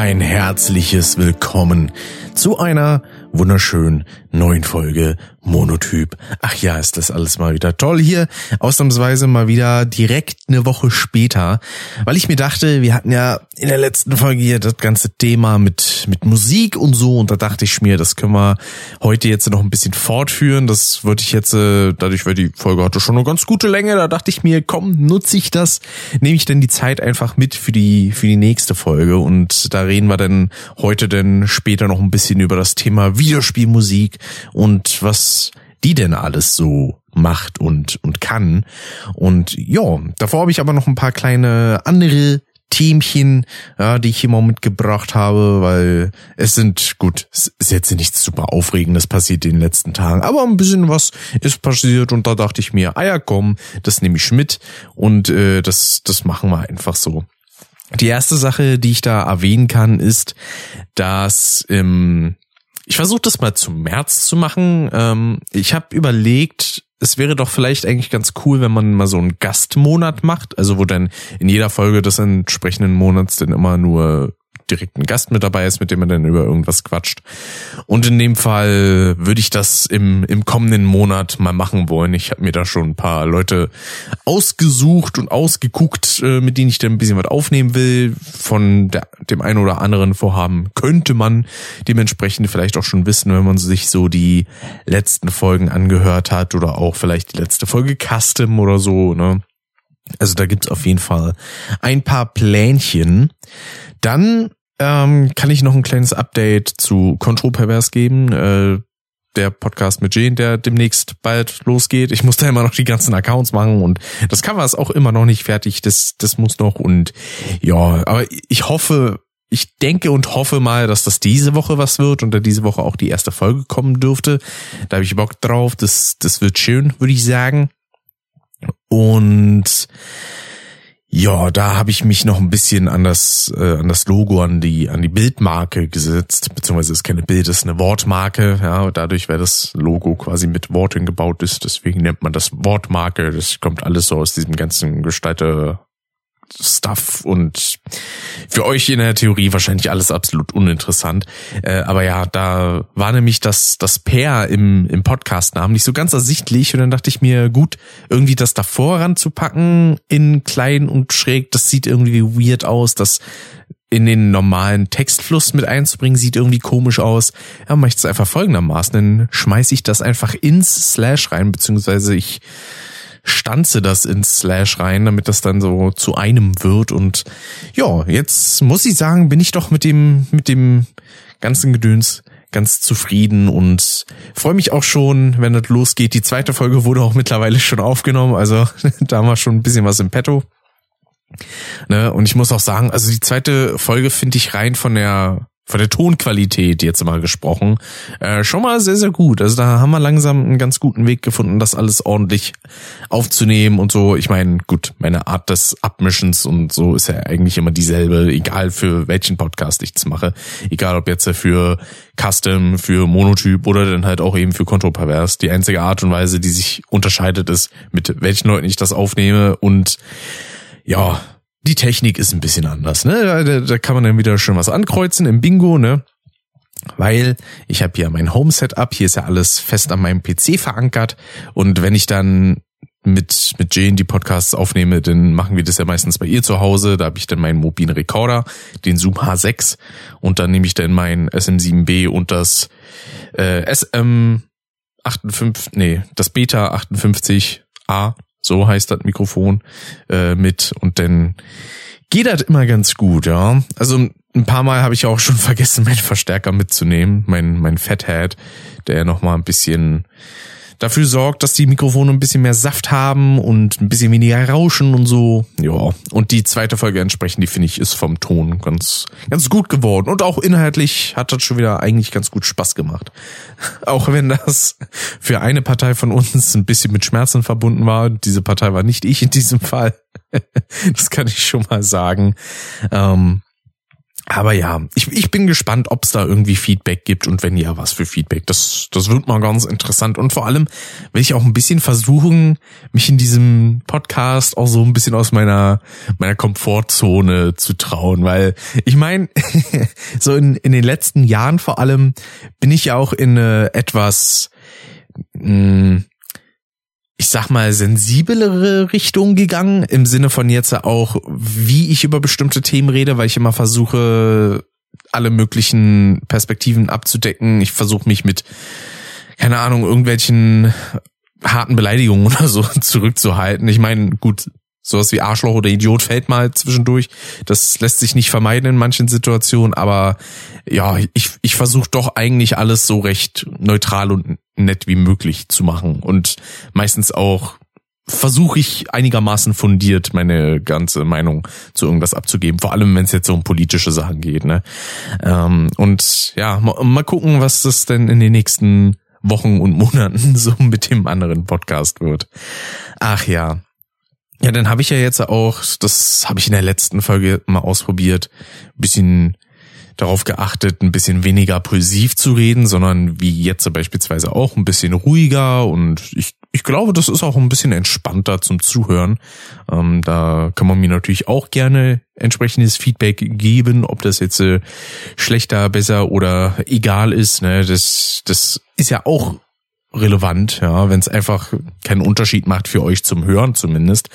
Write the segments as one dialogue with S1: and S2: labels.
S1: ein herzliches Willkommen zu einer wunderschönen neuen Folge Monotyp. Ach ja, ist das alles mal wieder toll hier. Ausnahmsweise mal wieder direkt eine Woche später, weil ich mir dachte, wir hatten ja in der letzten Folge hier das ganze Thema mit, mit Musik und so und da dachte ich mir, das können wir heute jetzt noch ein bisschen fortführen. Das würde ich jetzt, äh, dadurch, weil die Folge hatte schon eine ganz gute Länge, da dachte ich mir, komm, nutze ich das, nehme ich denn die Zeit einfach mit für die, für die nächste Folge und da reden wir dann heute dann später noch ein bisschen über das Thema Videospielmusik und was die denn alles so macht und, und kann. Und ja, davor habe ich aber noch ein paar kleine andere Themchen, ja, die ich hier mal mitgebracht habe, weil es sind, gut, es ist jetzt nichts super Aufregendes passiert in den letzten Tagen, aber ein bisschen was ist passiert und da dachte ich mir, ah ja, komm, das nehme ich mit und äh, das, das machen wir einfach so. Die erste Sache, die ich da erwähnen kann, ist, dass im ich versuche das mal zum März zu machen. Ähm, ich habe überlegt, es wäre doch vielleicht eigentlich ganz cool, wenn man mal so einen Gastmonat macht, also wo dann in jeder Folge des entsprechenden Monats dann immer nur direkt ein Gast mit dabei ist, mit dem man dann über irgendwas quatscht. Und in dem Fall würde ich das im, im kommenden Monat mal machen wollen. Ich habe mir da schon ein paar Leute ausgesucht und ausgeguckt, äh, mit denen ich dann ein bisschen was aufnehmen will. Von der, dem einen oder anderen Vorhaben könnte man dementsprechend vielleicht auch schon wissen, wenn man sich so die letzten Folgen angehört hat oder auch vielleicht die letzte Folge Custom oder so, ne? Also da gibt's auf jeden Fall ein paar Plänchen. Dann ähm, kann ich noch ein kleines Update zu Control Perverse geben. Äh, der Podcast mit Jane, der demnächst bald losgeht. Ich muss da immer noch die ganzen Accounts machen und das Cover ist auch immer noch nicht fertig. Das, das muss noch und ja, aber ich hoffe, ich denke und hoffe mal, dass das diese Woche was wird und da diese Woche auch die erste Folge kommen dürfte. Da habe ich Bock drauf. Das, das wird schön, würde ich sagen. Und ja, da habe ich mich noch ein bisschen an das, äh, an das Logo, an die, an die Bildmarke gesetzt, beziehungsweise ist keine Bild, ist eine Wortmarke, ja, dadurch, weil das Logo quasi mit Worten gebaut ist, deswegen nennt man das Wortmarke, das kommt alles so aus diesem ganzen Gestalter Stuff und für euch in der Theorie wahrscheinlich alles absolut uninteressant. Äh, aber ja, da war nämlich das, das Pair im, im Podcast-Namen nicht so ganz ersichtlich und dann dachte ich mir, gut, irgendwie das davor ranzupacken in klein und schräg, das sieht irgendwie weird aus, das in den normalen Textfluss mit einzubringen, sieht irgendwie komisch aus. Ja, mache ich das einfach folgendermaßen, dann schmeiße ich das einfach ins Slash rein, beziehungsweise ich stanze das ins Slash rein, damit das dann so zu einem wird. Und ja, jetzt muss ich sagen, bin ich doch mit dem, mit dem ganzen Gedöns ganz zufrieden und freue mich auch schon, wenn das losgeht. Die zweite Folge wurde auch mittlerweile schon aufgenommen, also da haben wir schon ein bisschen was im Petto. Ne, und ich muss auch sagen, also die zweite Folge finde ich rein von der von der Tonqualität jetzt mal gesprochen, äh, schon mal sehr, sehr gut. Also da haben wir langsam einen ganz guten Weg gefunden, das alles ordentlich aufzunehmen und so. Ich meine, gut, meine Art des Abmischens und so ist ja eigentlich immer dieselbe, egal für welchen Podcast ich es mache. Egal ob jetzt für Custom, für Monotyp oder dann halt auch eben für Kontropervers. Die einzige Art und Weise, die sich unterscheidet, ist, mit welchen Leuten ich das aufnehme und ja, die Technik ist ein bisschen anders, ne? Da, da kann man dann wieder schon was ankreuzen im Bingo, ne? Weil ich habe hier mein Home-Setup, hier ist ja alles fest an meinem PC verankert und wenn ich dann mit mit Jane die Podcasts aufnehme, dann machen wir das ja meistens bei ihr zu Hause. Da habe ich dann meinen mobilen Recorder, den Zoom H6 und dann nehme ich dann mein SM7B und das äh, SM 58, nee, das Beta 58A so heißt das Mikrofon, äh, mit und dann geht das immer ganz gut, ja. Also ein paar Mal habe ich auch schon vergessen, meinen Verstärker mitzunehmen, mein, mein Fathead, der nochmal ein bisschen dafür sorgt, dass die Mikrofone ein bisschen mehr Saft haben und ein bisschen weniger rauschen und so. Ja, und die zweite Folge entsprechend, die finde ich, ist vom Ton ganz, ganz gut geworden. Und auch inhaltlich hat das schon wieder eigentlich ganz gut Spaß gemacht. Auch wenn das für eine Partei von uns ein bisschen mit Schmerzen verbunden war. Diese Partei war nicht ich in diesem Fall. Das kann ich schon mal sagen. Ähm, Aber ja, ich, ich bin gespannt, ob es da irgendwie Feedback gibt und wenn ja, was für Feedback. Das, das wird mal ganz interessant. Und vor allem will ich auch ein bisschen versuchen, mich in diesem Podcast auch so ein bisschen aus meiner, meiner Komfortzone zu trauen. Weil ich meine, so in, in den letzten Jahren vor allem bin ich ja auch in eine etwas mh, hm, ich sag mal, sensiblere Richtung gegangen, im Sinne von jetzt auch, wie ich über bestimmte Themen rede, weil ich immer versuche, alle möglichen Perspektiven abzudecken. Ich versuche mich mit, keine Ahnung, irgendwelchen harten Beleidigungen oder so zurückzuhalten. Ich meine, gut, sowas wie Arschloch oder Idiot fällt mal zwischendurch. Das lässt sich nicht vermeiden in manchen Situationen, aber ja, ich, ich versuche doch eigentlich alles so recht neutral und nett wie möglich zu machen und meistens auch versuche ich einigermaßen fundiert meine ganze Meinung zu irgendwas abzugeben, vor allem wenn es jetzt so um politische Sachen geht. Ne? Ähm, und ja, mal, mal gucken, was das denn in den nächsten Wochen und Monaten so mit dem anderen Podcast wird. Ach ja. Ja, dann habe ich ja jetzt auch, das habe ich in der letzten Folge mal ausprobiert, bisschen darauf geachtet, ein bisschen weniger pulsiv zu reden, sondern wie jetzt beispielsweise auch ein bisschen ruhiger und ich, ich glaube, das ist auch ein bisschen entspannter zum Zuhören. Ähm, da kann man mir natürlich auch gerne entsprechendes Feedback geben, ob das jetzt äh, schlechter, besser oder egal ist. Ne? Das, das ist ja auch relevant, ja, wenn es einfach keinen Unterschied macht für euch zum Hören zumindest.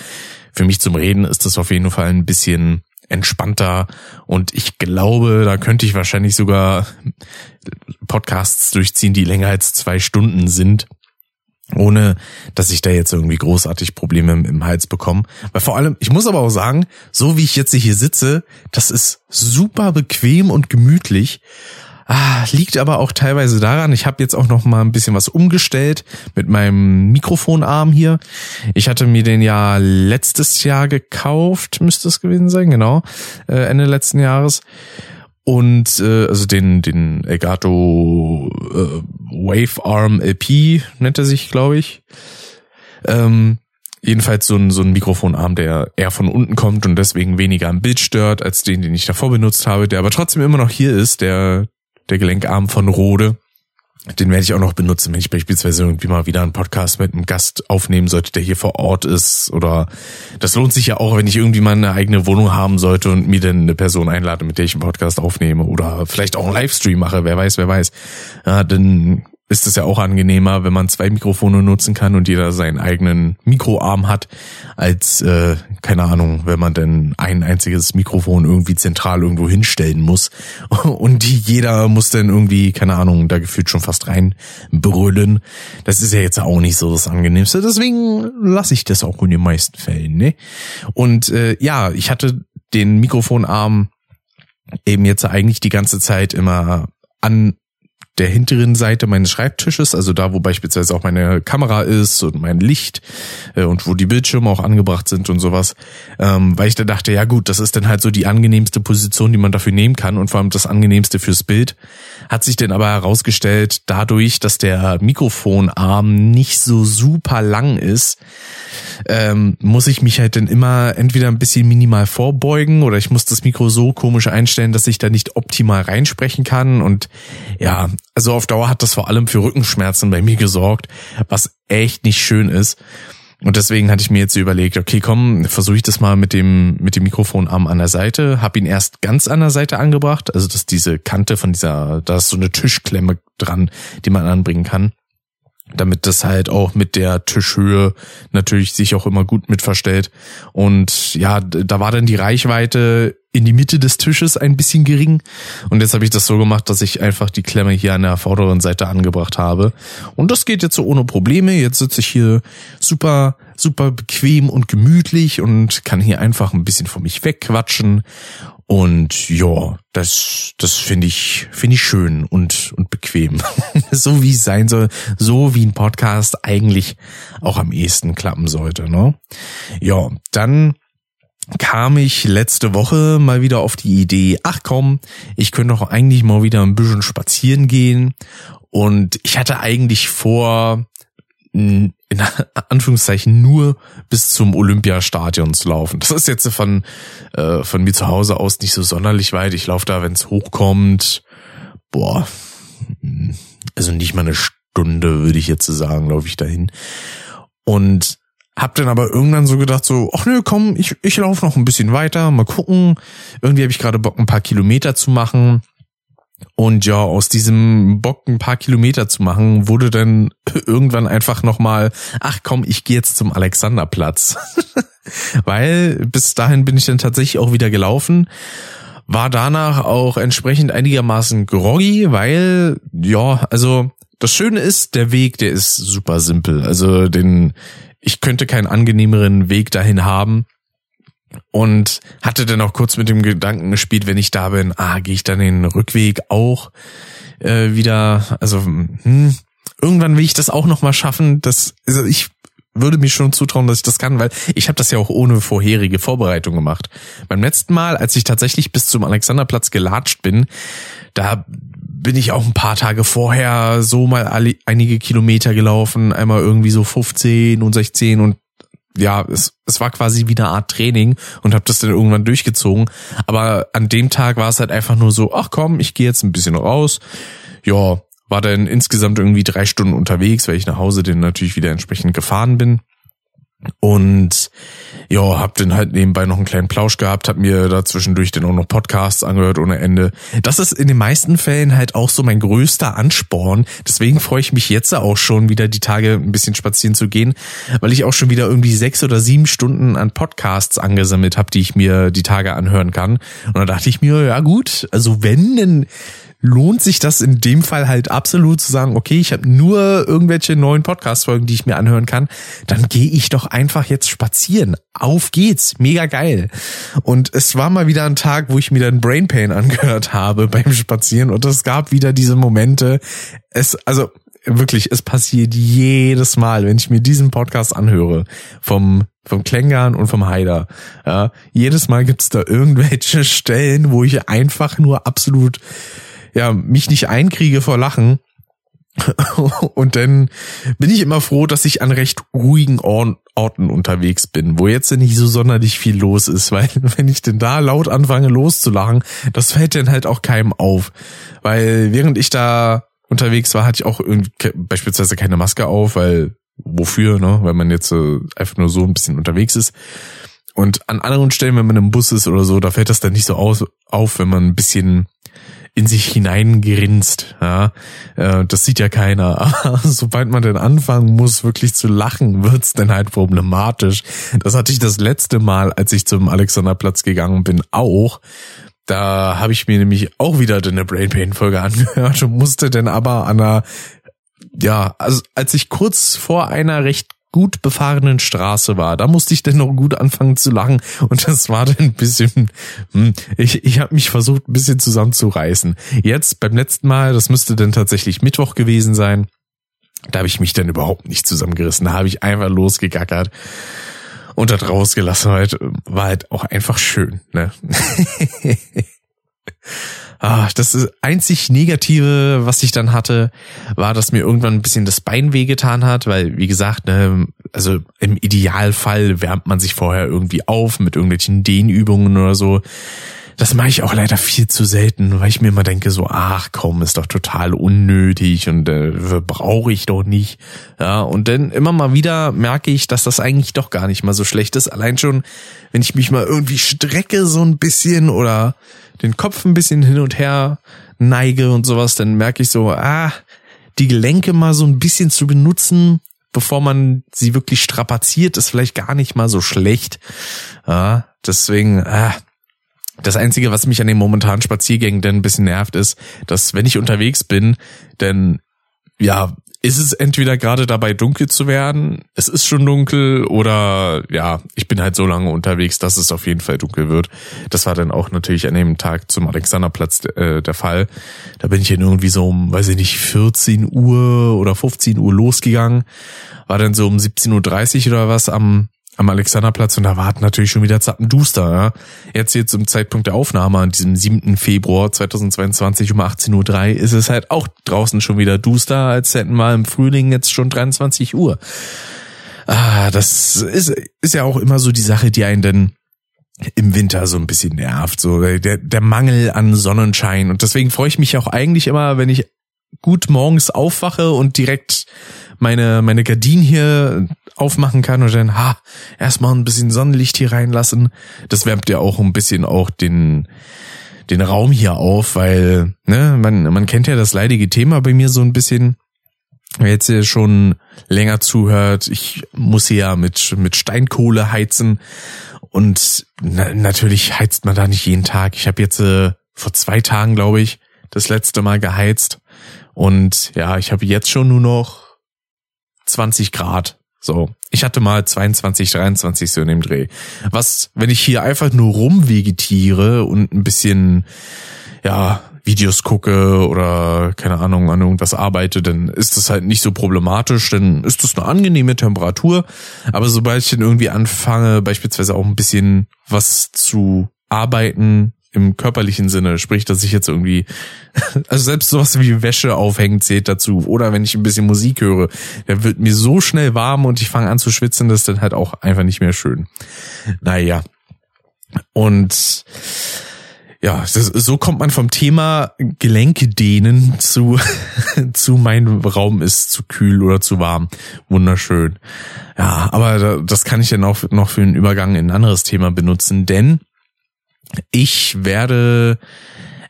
S1: Für mich zum Reden ist das auf jeden Fall ein bisschen entspannter und ich glaube, da könnte ich wahrscheinlich sogar Podcasts durchziehen, die länger als zwei Stunden sind, ohne dass ich da jetzt irgendwie großartig Probleme im, Hals bekomme. Weil vor allem, ich muss aber auch sagen, so wie ich jetzt hier sitze, das ist super bequem und gemütlich Ah, liegt aber auch teilweise daran, ich habe jetzt auch noch mal ein bisschen was umgestellt mit meinem Mikrofonarm hier. Ich hatte mir den ja letztes Jahr gekauft, müsste es gewesen sein, genau, äh, Ende letzten Jahres. Und äh, also den den Elgato äh, Wave Arm LP nennt er sich, glaube ich. Ähm, jedenfalls so ein, so ein Mikrofonarm, der eher von unten kommt und deswegen weniger am Bild stört als den, den ich davor benutzt habe, der aber trotzdem immer noch hier ist, der der Gelenkarm von Rode. Den werde ich auch noch benutzen, wenn ich beispielsweise irgendwie mal wieder einen Podcast mit einem Gast aufnehmen sollte, der hier vor Ort ist. Oder das lohnt sich ja auch, wenn ich irgendwie mal eine eigene Wohnung haben sollte und mir dann eine Person einlade, mit der ich einen Podcast aufnehme. Oder vielleicht auch einen Livestream mache, wer weiß, wer weiß. Ja, dann ist es ja auch angenehmer, wenn man zwei Mikrofone nutzen kann und jeder seinen eigenen Mikroarm hat, als, äh, keine Ahnung, wenn man denn ein einziges Mikrofon irgendwie zentral irgendwo hinstellen muss. Und jeder muss dann irgendwie, keine Ahnung, da gefühlt schon fast reinbrüllen. Das ist ja jetzt auch nicht so das Angenehmste. Deswegen lasse ich das auch in den meisten Fällen. Ne? Und äh, ja, ich hatte den Mikrofonarm eben jetzt eigentlich die ganze Zeit immer an der hinteren Seite meines Schreibtisches, also da, wo beispielsweise auch meine Kamera ist und mein Licht äh, und wo die Bildschirme auch angebracht sind und sowas, ähm, weil ich da dachte, ja gut, das ist dann halt so die angenehmste Position, die man dafür nehmen kann und vor allem das angenehmste fürs Bild. Hat sich dann aber herausgestellt, dadurch, dass der Mikrofonarm nicht so super lang ist, ähm, muss ich mich halt dann immer entweder ein bisschen minimal vorbeugen oder ich muss das Mikro so komisch einstellen, dass ich da nicht optimal reinsprechen kann und ja, also auf Dauer hat das vor allem für Rückenschmerzen bei mir gesorgt, was echt nicht schön ist. Und deswegen hatte ich mir jetzt überlegt, okay, komm, versuche ich das mal mit dem mit dem Mikrofonarm an der Seite, Hab ihn erst ganz an der Seite angebracht, also dass diese Kante von dieser, da ist so eine Tischklemme dran, die man anbringen kann damit das halt auch mit der Tischhöhe natürlich sich auch immer gut mit verstellt. Und ja, da war dann die Reichweite in die Mitte des Tisches ein bisschen gering. Und jetzt habe ich das so gemacht, dass ich einfach die Klemme hier an der vorderen Seite angebracht habe. Und das geht jetzt so ohne Probleme. Jetzt sitze ich hier super, super bequem und gemütlich und kann hier einfach ein bisschen von mich wegquatschen. Und ja, das, das finde ich, finde ich schön und, und bequem. so wie es sein soll, so wie ein Podcast eigentlich auch am ehesten klappen sollte, ne? Ja, dann kam ich letzte Woche mal wieder auf die Idee, ach komm, ich könnte doch eigentlich mal wieder ein bisschen spazieren gehen. Und ich hatte eigentlich vor, in Anführungszeichen nur bis zum Olympiastadion zu laufen. Das ist jetzt von, äh, von mir zu Hause aus nicht so sonderlich weit. Ich laufe da, wenn es hochkommt, boah, also nicht mal eine Stunde, würde ich jetzt sagen, laufe ich dahin. Und hab dann aber irgendwann so gedacht, so, ach nö, komm, ich, ich laufe noch ein bisschen weiter, mal gucken. Irgendwie habe ich gerade Bock, ein paar Kilometer zu machen. Und ja, aus diesem Bock ein paar Kilometer zu machen, wurde dann irgendwann einfach nochmal, ach komm, ich gehe jetzt zum Alexanderplatz. Weil bis dahin bin ich dann tatsächlich auch wieder gelaufen. War danach auch entsprechend einigermaßen groggy, weil, ja, also das Schöne ist, der Weg, der ist super simpel. Also den, ich könnte keinen angenehmeren Weg dahin haben. Und hatte dann auch kurz mit dem Gedanken gespielt, wenn ich da bin, ah, gehe ich dann den Rückweg auch äh, wieder, also hm, irgendwann will ich das auch noch mal schaffen, das also ich würde mich schon zutrauen, dass ich das kann, weil ich habe das ja auch ohne vorherige Vorbereitung gemacht. Beim letzten Mal, als ich tatsächlich bis zum Alexanderplatz gelatscht bin, da bin ich auch ein paar Tage vorher so mal alle, einige Kilometer gelaufen, einmal irgendwie so 15 und 16 und ja, es, es war quasi wie eine Art Training und habe das dann irgendwann durchgezogen. Aber an dem Tag war es halt einfach nur so, ach komm, ich gehe jetzt ein bisschen raus. Ja, war dann insgesamt irgendwie drei Stunden unterwegs, weil ich nach Hause dann natürlich wieder entsprechend gefahren bin. Und ja, hab dann halt nebenbei noch einen kleinen Plausch gehabt, hab mir da zwischendurch dann auch noch Podcasts angehört ohne Ende. Das ist in den meisten Fällen halt auch so mein größter Ansporn. Deswegen freue ich mich jetzt auch schon wieder die Tage ein bisschen spazieren zu gehen, weil ich auch schon wieder irgendwie sechs oder sieben Stunden an Podcasts angesammelt habe, die ich mir die Tage anhören kann. Und da dachte ich mir, ja gut, also wenn denn lohnt sich das in dem Fall halt absolut zu sagen, okay, ich habe nur irgendwelche neuen Podcast-Folgen, die ich mir anhören kann, dann gehe ich doch einfach jetzt spazieren. Auf geht's, mega geil. Und es war mal wieder ein Tag, wo ich mir dann Brain Pain angehört habe beim Spazieren und es gab wieder diese Momente. Es, also wirklich, es passiert jedes Mal, wenn ich mir diesen Podcast anhöre, vom vom Klängern und vom Haider. Ja, jedes Mal gibt's da irgendwelche Stellen, wo ich einfach nur absolut ja, mich nicht einkriege vor Lachen. Und dann bin ich immer froh, dass ich an recht ruhigen Orten unterwegs bin, wo jetzt nicht so sonderlich viel los ist, weil wenn ich denn da laut anfange loszulachen, das fällt dann halt auch keinem auf. Weil während ich da unterwegs war, hatte ich auch beispielsweise keine Maske auf, weil wofür, ne? Weil man jetzt äh, einfach nur so ein bisschen unterwegs ist. Und an anderen Stellen, wenn man im Bus ist oder so, da fällt das dann nicht so auf, wenn man ein bisschen in sich hineingrinst. Ja, äh, das sieht ja keiner. Aber sobald man denn anfangen muss, wirklich zu lachen, wird's dann halt problematisch. Das hatte ich das letzte Mal, als ich zum Alexanderplatz gegangen bin, auch. Da habe ich mir nämlich auch wieder eine Brain Pain Folge angehört und musste dann aber an einer ja, also als ich kurz vor einer recht gut befahrenen Straße war. Da musste ich dann noch gut anfangen zu lachen und das war dann ein bisschen, hm, ich, ich habe mich versucht ein bisschen zusammenzureißen. Jetzt beim letzten Mal, das müsste dann tatsächlich Mittwoch gewesen sein, da habe ich mich dann überhaupt nicht zusammengerissen. Da habe ich einfach losgegackert und da rausgelassen. Halt, war halt auch einfach schön. Ne? Ah, das einzig Negative, was ich dann hatte, war, dass mir irgendwann ein bisschen das Bein wehgetan hat, weil, wie gesagt, ne, also im Idealfall wärmt man sich vorher irgendwie auf mit irgendwelchen Dehnübungen oder so. Das mache ich auch leider viel zu selten, weil ich mir immer denke, so, ach komm, ist doch total unnötig und äh, brauche ich doch nicht. Ja, und dann immer mal wieder merke ich, dass das eigentlich doch gar nicht mal so schlecht ist. Allein schon, wenn ich mich mal irgendwie strecke so ein bisschen oder den Kopf ein bisschen hin und her neige und sowas, dann merke ich so, ah, die Gelenke mal so ein bisschen zu benutzen, bevor man sie wirklich strapaziert, ist vielleicht gar nicht mal so schlecht. Ja, deswegen, ah, das Einzige, was mich an den momentanen Spaziergängen dann ein bisschen nervt, ist, dass wenn ich unterwegs bin, dann ja, ist es entweder gerade dabei dunkel zu werden, es ist schon dunkel oder ja, ich bin halt so lange unterwegs, dass es auf jeden Fall dunkel wird. Das war dann auch natürlich an dem Tag zum Alexanderplatz äh, der Fall. Da bin ich dann irgendwie so um, weiß ich nicht, 14 Uhr oder 15 Uhr losgegangen, war dann so um 17.30 Uhr oder was am am Alexanderplatz und da war natürlich schon wieder Zappenduster. Ja? Jetzt hier zum Zeitpunkt der Aufnahme an diesem 7. Februar 2022 um 18.03 Uhr ist es halt auch draußen schon wieder duster, als hätten wir im Frühling jetzt schon 23 Uhr. Ah, das ist, ist ja auch immer so die Sache, die einen dann im Winter so ein bisschen nervt, so der, der Mangel an Sonnenschein. Und deswegen freue ich mich auch eigentlich immer, wenn ich gut morgens aufwache und direkt meine, meine Gardinen hier aufmachen kann und dann, ha, erstmal ein bisschen Sonnenlicht hier reinlassen. Das wärmt ja auch ein bisschen auch den, den Raum hier auf, weil, ne, man, man kennt ja das leidige Thema bei mir so ein bisschen. Wer jetzt hier schon länger zuhört, ich muss hier ja mit, mit Steinkohle heizen und na, natürlich heizt man da nicht jeden Tag. Ich habe jetzt äh, vor zwei Tagen, glaube ich, das letzte Mal geheizt und ja, ich habe jetzt schon nur noch 20 Grad. So, ich hatte mal 22, 23 so in dem Dreh. Was, wenn ich hier einfach nur rumvegetiere und ein bisschen, ja, Videos gucke oder keine Ahnung an irgendwas arbeite, dann ist das halt nicht so problematisch, dann ist das eine angenehme Temperatur. Aber sobald ich dann irgendwie anfange, beispielsweise auch ein bisschen was zu arbeiten, im körperlichen Sinne, sprich, dass ich jetzt irgendwie, also selbst sowas wie Wäsche aufhängen zählt dazu. Oder wenn ich ein bisschen Musik höre, der wird mir so schnell warm und ich fange an zu schwitzen, das ist dann halt auch einfach nicht mehr schön. Naja. Und ja, das, so kommt man vom Thema Gelenke dehnen zu, zu mein Raum ist zu kühl oder zu warm. Wunderschön. Ja, aber das kann ich dann auch noch für einen Übergang in ein anderes Thema benutzen, denn ich werde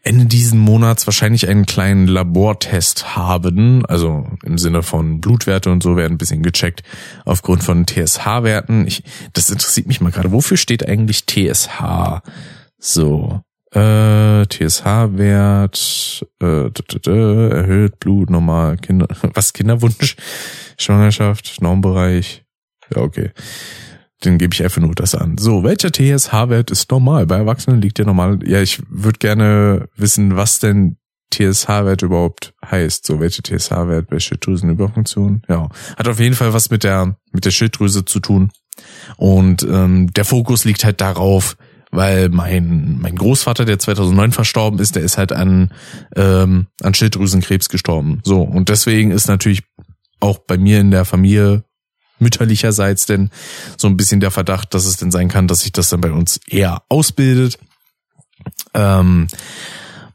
S1: Ende diesen Monats wahrscheinlich einen kleinen Labortest haben, also im Sinne von Blutwerte und so werden ein bisschen gecheckt aufgrund von TSH-Werten. Ich, das interessiert mich mal gerade. Wofür steht eigentlich TSH? So, äh, TSH-Wert, äh, erhöht Blut, normal, Kinder, was Kinderwunsch, Schwangerschaft, Normbereich. Ja, okay den gebe ich einfach nur das an. So, welcher TSH-Wert ist normal? Bei Erwachsenen liegt der normal. Ja, ich würde gerne wissen, was denn TSH-Wert überhaupt heißt. So, welche TSH-Wert bei Schilddrüsenüberfunktion? Ja, hat auf jeden Fall was mit der mit der Schilddrüse zu tun. Und ähm, der Fokus liegt halt darauf, weil mein mein Großvater, der 2009 verstorben ist, der ist halt an ähm, an Schilddrüsenkrebs gestorben. So und deswegen ist natürlich auch bei mir in der Familie mütterlicherseits denn so ein bisschen der Verdacht, dass es denn sein kann, dass sich das dann bei uns eher ausbildet. Ähm,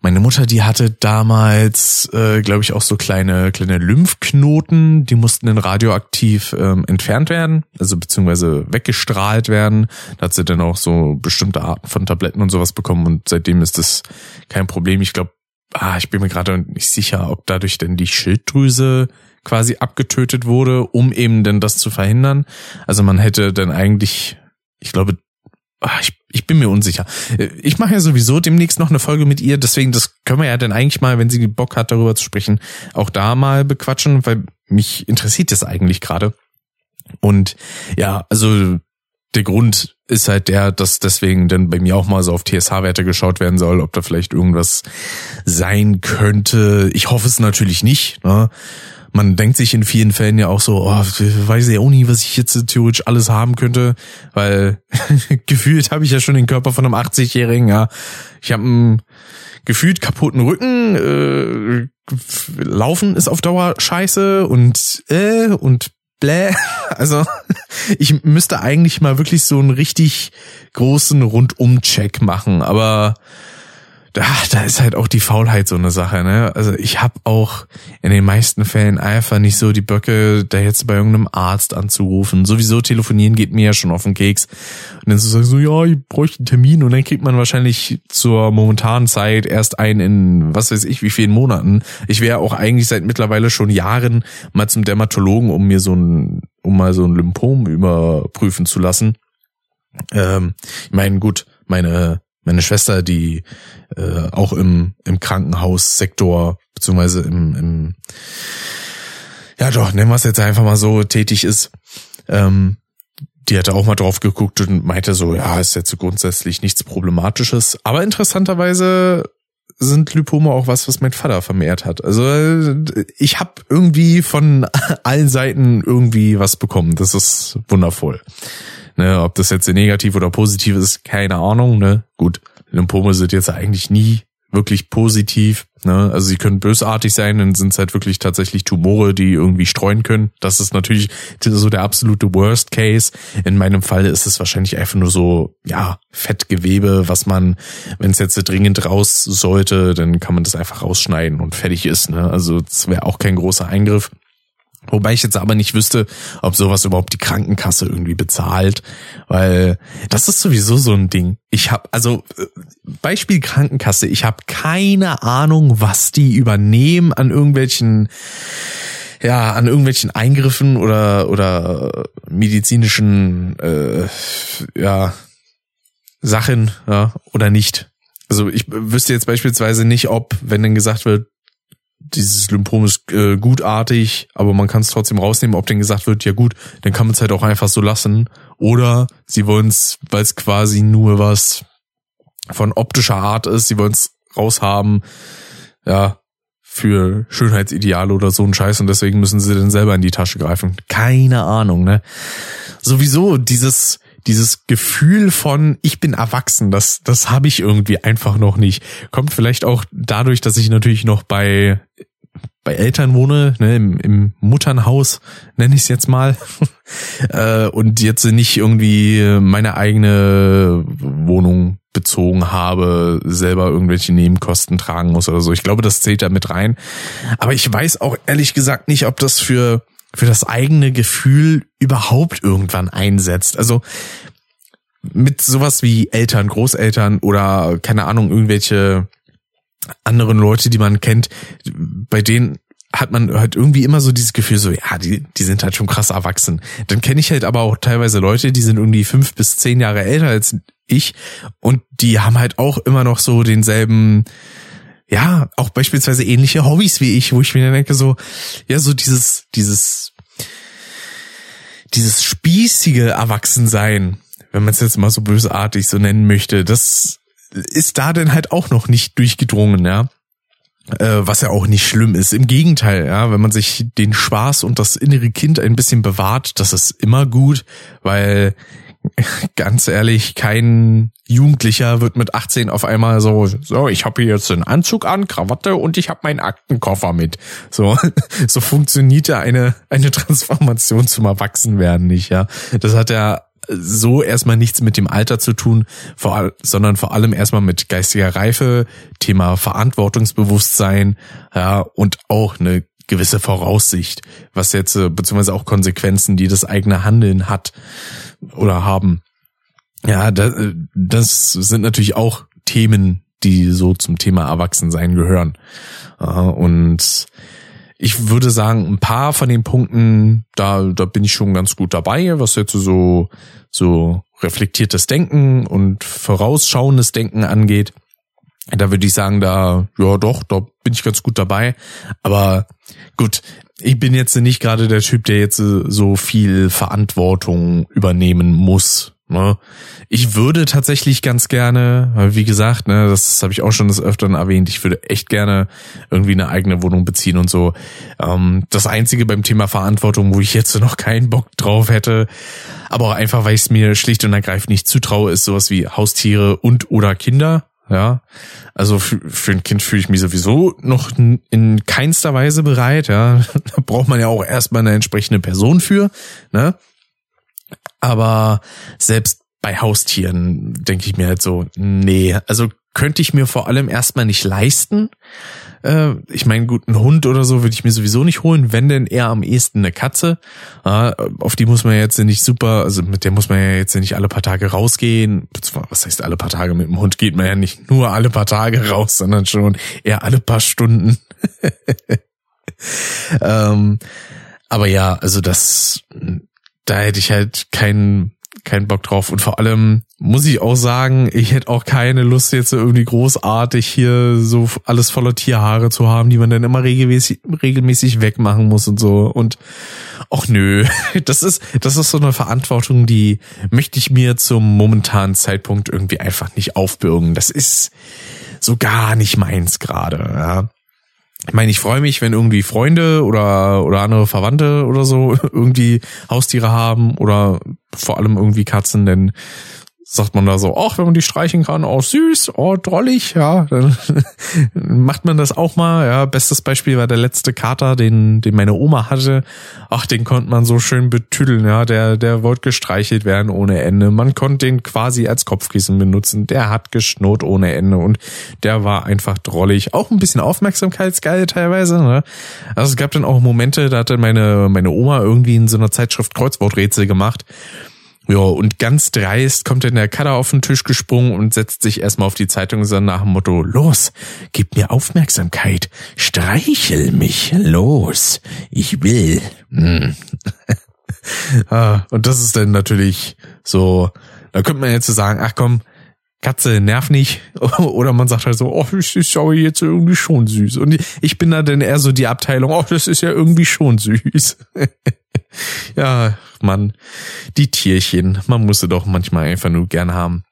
S1: meine Mutter, die hatte damals, äh, glaube ich, auch so kleine kleine Lymphknoten, die mussten dann radioaktiv ähm, entfernt werden, also beziehungsweise weggestrahlt werden. Da hat sie dann auch so bestimmte Arten von Tabletten und sowas bekommen und seitdem ist das kein Problem. Ich glaube, ah, ich bin mir gerade nicht sicher, ob dadurch denn die Schilddrüse quasi abgetötet wurde, um eben denn das zu verhindern. Also man hätte dann eigentlich, ich glaube, ach, ich, ich bin mir unsicher. Ich mache ja sowieso demnächst noch eine Folge mit ihr, deswegen das können wir ja dann eigentlich mal, wenn sie Bock hat, darüber zu sprechen, auch da mal bequatschen, weil mich interessiert das eigentlich gerade. Und ja, also der Grund ist halt der, dass deswegen dann bei mir auch mal so auf TSH-Werte geschaut werden soll, ob da vielleicht irgendwas sein könnte. Ich hoffe es natürlich nicht. Ne? Man denkt sich in vielen Fällen ja auch so, oh, weiß ja auch nie, was ich jetzt theoretisch alles haben könnte, weil gefühlt habe ich ja schon den Körper von einem 80-Jährigen, ja. Ich habe einen gefühlt kaputten Rücken, äh, Laufen ist auf Dauer scheiße und äh, und bläh. Also ich müsste eigentlich mal wirklich so einen richtig großen Rundum-Check machen, aber da, da ist halt auch die Faulheit so eine Sache, ne? Also ich habe auch in den meisten Fällen einfach nicht so die Böcke, da jetzt bei irgendeinem Arzt anzurufen. Sowieso telefonieren geht mir ja schon auf den Keks. Und dann zu sagen so, ja, ich bräuchte einen Termin und dann kriegt man wahrscheinlich zur momentanen Zeit erst einen in was weiß ich wie vielen Monaten. Ich wäre auch eigentlich seit mittlerweile schon Jahren mal zum Dermatologen, um mir so ein, um mal so ein Lymphom überprüfen zu lassen. Ähm, ich meine, gut, meine meine Schwester, die äh, auch im, im Krankenhaussektor, beziehungsweise im, im ja doch, nennen wir es jetzt einfach mal so, tätig ist, ähm, die hatte auch mal drauf geguckt und meinte so, ja, ist jetzt grundsätzlich nichts Problematisches. Aber interessanterweise sind Lipome auch was, was mein Vater vermehrt hat. Also ich habe irgendwie von allen Seiten irgendwie was bekommen. Das ist wundervoll. Ne, ob das jetzt negativ oder positiv ist, keine Ahnung. Ne? Gut, Lymphome sind jetzt eigentlich nie wirklich positiv. Ne? Also sie können bösartig sein, dann sind es halt wirklich tatsächlich Tumore, die irgendwie streuen können. Das ist natürlich so der absolute Worst Case. In meinem Fall ist es wahrscheinlich einfach nur so, ja, Fettgewebe, was man, wenn es jetzt dringend raus sollte, dann kann man das einfach rausschneiden und fertig ist. Ne? Also es wäre auch kein großer Eingriff. Wobei ich jetzt aber nicht wüsste, ob sowas überhaupt die Krankenkasse irgendwie bezahlt, weil das ist sowieso so ein Ding. Ich habe also äh, Beispiel Krankenkasse, ich habe keine Ahnung, was die übernehmen an irgendwelchen ja, an irgendwelchen Eingriffen oder oder medizinischen äh, ja Sachen, ja, oder nicht. Also ich wüsste jetzt beispielsweise nicht, ob, wenn dann gesagt wird, dieses Lymphom ist äh, gutartig, aber man kann es trotzdem rausnehmen, ob denn gesagt wird, ja gut, dann kann man es halt auch einfach so lassen. Oder sie wollen es, weil es quasi nur was von optischer Art ist, sie wollen es raushaben, ja, für Schönheitsideale oder so ein Scheiß und deswegen müssen sie dann selber in die Tasche greifen. Keine Ahnung, ne? Sowieso dieses dieses Gefühl von ich bin erwachsen, das das habe ich irgendwie einfach noch nicht. Kommt vielleicht auch dadurch, dass ich natürlich noch bei bei Eltern wohne, ne, im, im Mutternhaus, nenne ich es jetzt mal, äh, und jetzt nicht irgendwie meine eigene Wohnung bezogen habe, selber irgendwelche Nebenkosten tragen muss oder so. Ich glaube, das zählt da mit rein. Aber ich weiß auch ehrlich gesagt nicht, ob das für, für das eigene Gefühl überhaupt irgendwann einsetzt. Also mit sowas wie Eltern, Großeltern oder keine Ahnung, irgendwelche anderen Leute, die man kennt, bei denen hat man halt irgendwie immer so dieses Gefühl, so, ja, die, die sind halt schon krass erwachsen. Dann kenne ich halt aber auch teilweise Leute, die sind irgendwie fünf bis zehn Jahre älter als ich und die haben halt auch immer noch so denselben, ja, auch beispielsweise ähnliche Hobbys wie ich, wo ich mir denke, so, ja, so dieses, dieses, dieses spießige Erwachsensein, wenn man es jetzt mal so bösartig so nennen möchte, das ist da denn halt auch noch nicht durchgedrungen, ja. Äh, was ja auch nicht schlimm ist. Im Gegenteil, ja, wenn man sich den Spaß und das innere Kind ein bisschen bewahrt, das ist immer gut, weil ganz ehrlich, kein Jugendlicher wird mit 18 auf einmal so, so, ich habe hier jetzt einen Anzug an, Krawatte und ich habe meinen Aktenkoffer mit. So, so funktioniert ja eine, eine Transformation zum Erwachsenwerden nicht, ja. Das hat ja so erstmal nichts mit dem Alter zu tun, vor, sondern vor allem erstmal mit geistiger Reife, Thema Verantwortungsbewusstsein, ja, und auch eine gewisse Voraussicht, was jetzt, äh, beziehungsweise auch Konsequenzen, die das eigene Handeln hat oder haben. Ja, das, das sind natürlich auch Themen, die so zum Thema Erwachsensein gehören. Und ich würde sagen, ein paar von den Punkten, da, da bin ich schon ganz gut dabei, was jetzt so, so reflektiertes Denken und vorausschauendes Denken angeht. Da würde ich sagen, da, ja doch, da bin ich ganz gut dabei. Aber gut, ich bin jetzt nicht gerade der Typ, der jetzt so viel Verantwortung übernehmen muss. Ne? Ich würde tatsächlich ganz gerne, wie gesagt, ne, das habe ich auch schon des Öfteren erwähnt, ich würde echt gerne irgendwie eine eigene Wohnung beziehen und so. Ähm, das Einzige beim Thema Verantwortung, wo ich jetzt noch keinen Bock drauf hätte, aber auch einfach, weil ich es mir schlicht und ergreifend nicht zutraue, ist sowas wie Haustiere und oder Kinder. Ja, also für, für ein Kind fühle ich mich sowieso noch in keinster Weise bereit. Ja, da braucht man ja auch erstmal eine entsprechende Person für. Ne? Aber selbst bei Haustieren denke ich mir halt so, nee, also könnte ich mir vor allem erstmal nicht leisten. Äh, ich meine, gut, einen Hund oder so würde ich mir sowieso nicht holen, wenn denn eher am ehesten eine Katze. Äh, auf die muss man jetzt nicht super, also mit der muss man ja jetzt nicht alle paar Tage rausgehen. Was heißt alle paar Tage? Mit dem Hund geht man ja nicht nur alle paar Tage raus, sondern schon eher alle paar Stunden. ähm, aber ja, also das, da hätte ich halt keinen keinen Bock drauf. Und vor allem muss ich auch sagen, ich hätte auch keine Lust, jetzt irgendwie großartig hier so alles voller Tierhaare zu haben, die man dann immer regelmäßig, regelmäßig wegmachen muss und so. Und ach nö, das ist, das ist so eine Verantwortung, die möchte ich mir zum momentanen Zeitpunkt irgendwie einfach nicht aufbürgen. Das ist so gar nicht meins gerade, ja. Ich meine, ich freue mich, wenn irgendwie Freunde oder oder andere Verwandte oder so irgendwie Haustiere haben oder vor allem irgendwie Katzen, denn sagt man da so, ach, wenn man die streichen kann, oh süß, oh drollig, ja, dann macht man das auch mal. Ja, bestes Beispiel war der letzte Kater, den, den meine Oma hatte. Ach, den konnte man so schön betüdeln, ja, der, der wollte gestreichelt werden ohne Ende. Man konnte den quasi als Kopfkissen benutzen. Der hat geschnurrt ohne Ende und der war einfach drollig. Auch ein bisschen aufmerksamkeitsgeil teilweise, ne? Also es gab dann auch Momente, da hatte meine, meine Oma irgendwie in so einer Zeitschrift Kreuzworträtsel gemacht. Ja, und ganz dreist kommt dann der Cutter auf den Tisch gesprungen und setzt sich erstmal auf die Zeitung nach dem Motto, los, gib mir Aufmerksamkeit, streichel mich, los, ich will. Hm. ah, und das ist dann natürlich so, da könnte man jetzt so sagen, ach komm, Katze, nerv nicht. Oder man sagt halt so, oh, ich schaue jetzt irgendwie schon süß. Und ich bin da dann eher so die Abteilung, oh, das ist ja irgendwie schon süß. ja, Mann, die Tierchen, man muss sie doch manchmal einfach nur gern haben.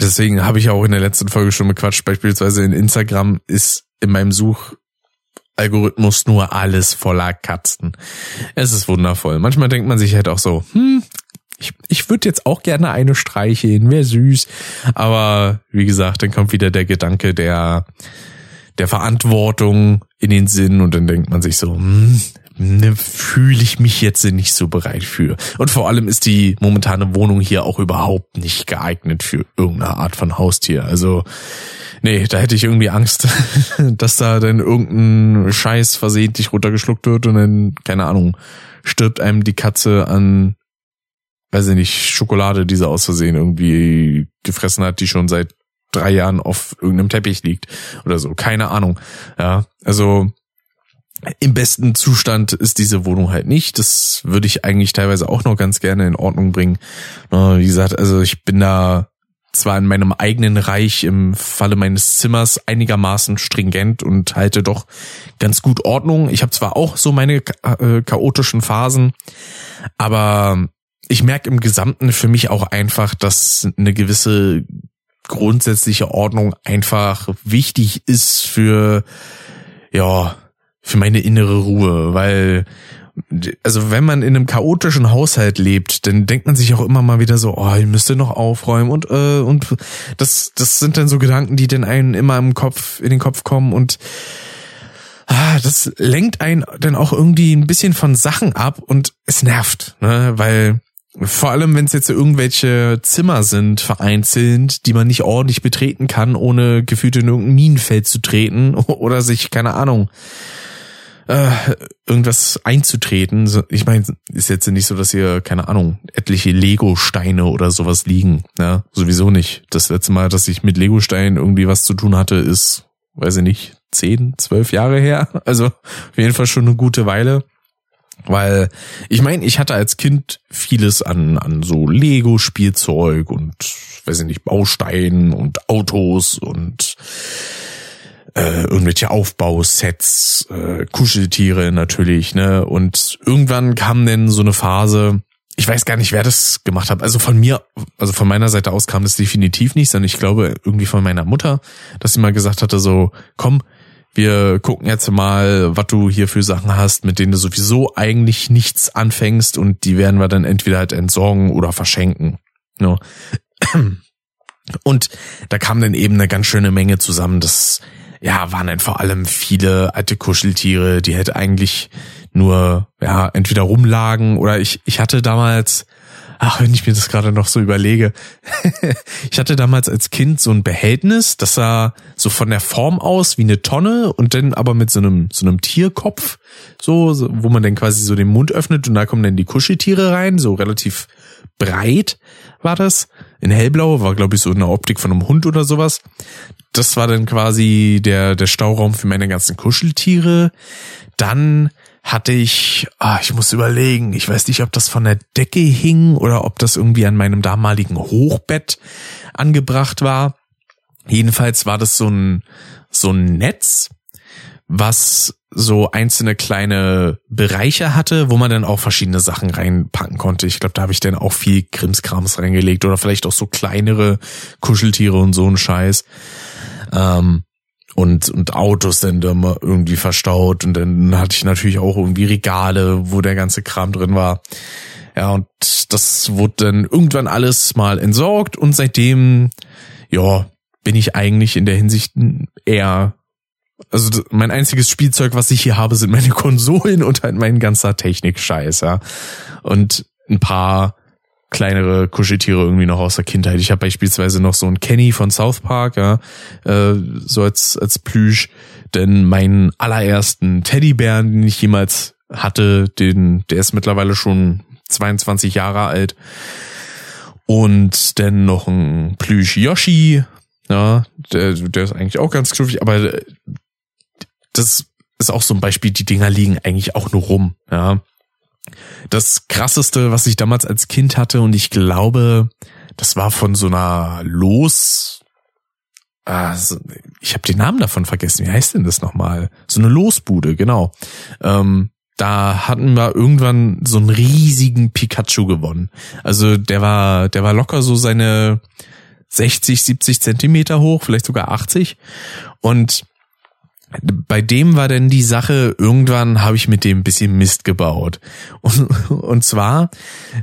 S1: Deswegen habe ich auch in der letzten Folge schon bequatscht, beispielsweise in Instagram ist in meinem Suchalgorithmus nur alles voller Katzen. Es ist wundervoll. Manchmal denkt man sich halt auch so, hm, ich, ich würde jetzt auch gerne eine streicheln, wäre süß. Aber wie gesagt, dann kommt wieder der Gedanke der, der Verantwortung in den Sinn und dann denkt man sich so, hm, ne, fühle ich mich jetzt nicht so bereit für. Und vor allem ist die momentane Wohnung hier auch überhaupt nicht geeignet für irgendeine Art von Haustier. Also, nee, da hätte ich irgendwie Angst, dass da dann irgendein Scheiß versehentlich runtergeschluckt wird und dann, keine Ahnung, stirbt einem die Katze an weiß ich nicht, Schokolade, die sie aus Versehen irgendwie gefressen hat, die schon seit drei Jahren auf irgendeinem Teppich liegt oder so. Keine Ahnung. Ja, also im besten Zustand ist diese Wohnung halt nicht. Das würde ich eigentlich teilweise auch noch ganz gerne in Ordnung bringen. Wie gesagt, also ich bin da zwar in meinem eigenen Reich im Falle meines Zimmers einigermaßen stringent und halte doch ganz gut Ordnung. Ich habe zwar auch so meine äh, chaotischen Phasen, aber ich merke im Gesamten für mich auch einfach, dass eine gewisse grundsätzliche Ordnung einfach wichtig ist für, ja, für meine innere Ruhe, weil also wenn man in einem chaotischen Haushalt lebt, dann denkt man sich auch immer mal wieder so, oh, ich müsste noch aufräumen und äh, und das das sind dann so Gedanken, die dann einen immer im Kopf in den Kopf kommen und ah, das lenkt einen dann auch irgendwie ein bisschen von Sachen ab und es nervt, ne, weil vor allem, wenn es jetzt irgendwelche Zimmer sind, vereinzelt, die man nicht ordentlich betreten kann, ohne gefühlt in irgendein Minenfeld zu treten oder sich, keine Ahnung, äh, irgendwas einzutreten. Ich meine, ist jetzt nicht so, dass hier, keine Ahnung, etliche Lego-Steine oder sowas liegen. Ja, sowieso nicht. Das letzte Mal, dass ich mit Lego-Steinen irgendwie was zu tun hatte, ist, weiß ich nicht, zehn, zwölf Jahre her. Also auf jeden Fall schon eine gute Weile. Weil ich meine, ich hatte als Kind vieles an, an so Lego-Spielzeug und, weiß ich nicht, Bausteinen und Autos und äh, irgendwelche Aufbausets, äh, Kuscheltiere natürlich, ne? Und irgendwann kam denn so eine Phase, ich weiß gar nicht, wer das gemacht hat. Also von mir, also von meiner Seite aus kam das definitiv nicht, sondern ich glaube irgendwie von meiner Mutter, dass sie mal gesagt hatte, so, komm, wir gucken jetzt mal, was du hier für Sachen hast, mit denen du sowieso eigentlich nichts anfängst und die werden wir dann entweder halt entsorgen oder verschenken. No. Und da kam dann eben eine ganz schöne Menge zusammen. Das ja waren dann vor allem viele alte Kuscheltiere, die halt eigentlich nur ja entweder rumlagen oder ich ich hatte damals ach, wenn ich mir das gerade noch so überlege. ich hatte damals als Kind so ein Behältnis, das sah so von der Form aus wie eine Tonne und dann aber mit so einem, so einem Tierkopf, so, wo man dann quasi so den Mund öffnet und da kommen dann die Kuscheltiere rein, so relativ breit war das. In hellblau war, glaube ich, so eine Optik von einem Hund oder sowas. Das war dann quasi der, der Stauraum für meine ganzen Kuscheltiere. Dann hatte ich, ah, ich muss überlegen, ich weiß nicht, ob das von der Decke hing oder ob das irgendwie an meinem damaligen Hochbett angebracht war. Jedenfalls war das so ein, so ein Netz, was so einzelne kleine Bereiche hatte, wo man dann auch verschiedene Sachen reinpacken konnte. Ich glaube, da habe ich dann auch viel Krimskrams reingelegt oder vielleicht auch so kleinere Kuscheltiere und so ein Scheiß. Ähm, und, und Autos dann da mal irgendwie verstaut und dann hatte ich natürlich auch irgendwie Regale, wo der ganze Kram drin war. Ja, und das wurde dann irgendwann alles mal entsorgt und seitdem, ja, bin ich eigentlich in der Hinsicht eher also mein einziges Spielzeug, was ich hier habe, sind meine Konsolen und halt mein ganzer Technik-Scheiß, ja. Und ein paar kleinere Kuscheltiere irgendwie noch aus der Kindheit. Ich habe beispielsweise noch so ein Kenny von South Park, ja, äh, so als als Plüsch. Denn meinen allerersten Teddybären, den ich jemals hatte, den, der ist mittlerweile schon 22 Jahre alt. Und dann noch ein Plüsch Yoshi, ja, der, der ist eigentlich auch ganz knuffig, aber das ist auch so ein Beispiel, die Dinger liegen eigentlich auch nur rum, ja. Das krasseste, was ich damals als Kind hatte, und ich glaube, das war von so einer Los, also ich habe den Namen davon vergessen. Wie heißt denn das nochmal? So eine Losbude, genau. Ähm, da hatten wir irgendwann so einen riesigen Pikachu gewonnen. Also der war, der war locker so seine 60, 70 Zentimeter hoch, vielleicht sogar 80. Und bei dem war denn die Sache, irgendwann habe ich mit dem bisschen Mist gebaut. Und, und zwar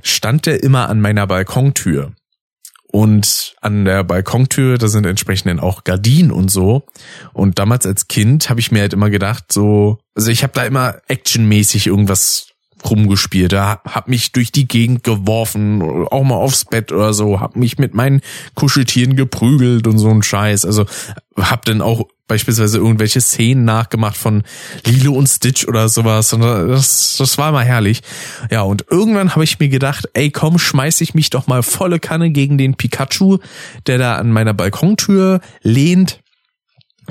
S1: stand der immer an meiner Balkontür. Und an der Balkontür, da sind entsprechend dann auch Gardinen und so. Und damals als Kind habe ich mir halt immer gedacht, so, also ich habe da immer actionmäßig irgendwas rumgespielt. Hab mich durch die Gegend geworfen, auch mal aufs Bett oder so, hab mich mit meinen Kuscheltieren geprügelt und so ein Scheiß. Also hab dann auch beispielsweise irgendwelche Szenen nachgemacht von Lilo und Stitch oder sowas. Und das, das war mal herrlich. Ja, und irgendwann habe ich mir gedacht, ey, komm, schmeiß ich mich doch mal volle Kanne gegen den Pikachu, der da an meiner Balkontür lehnt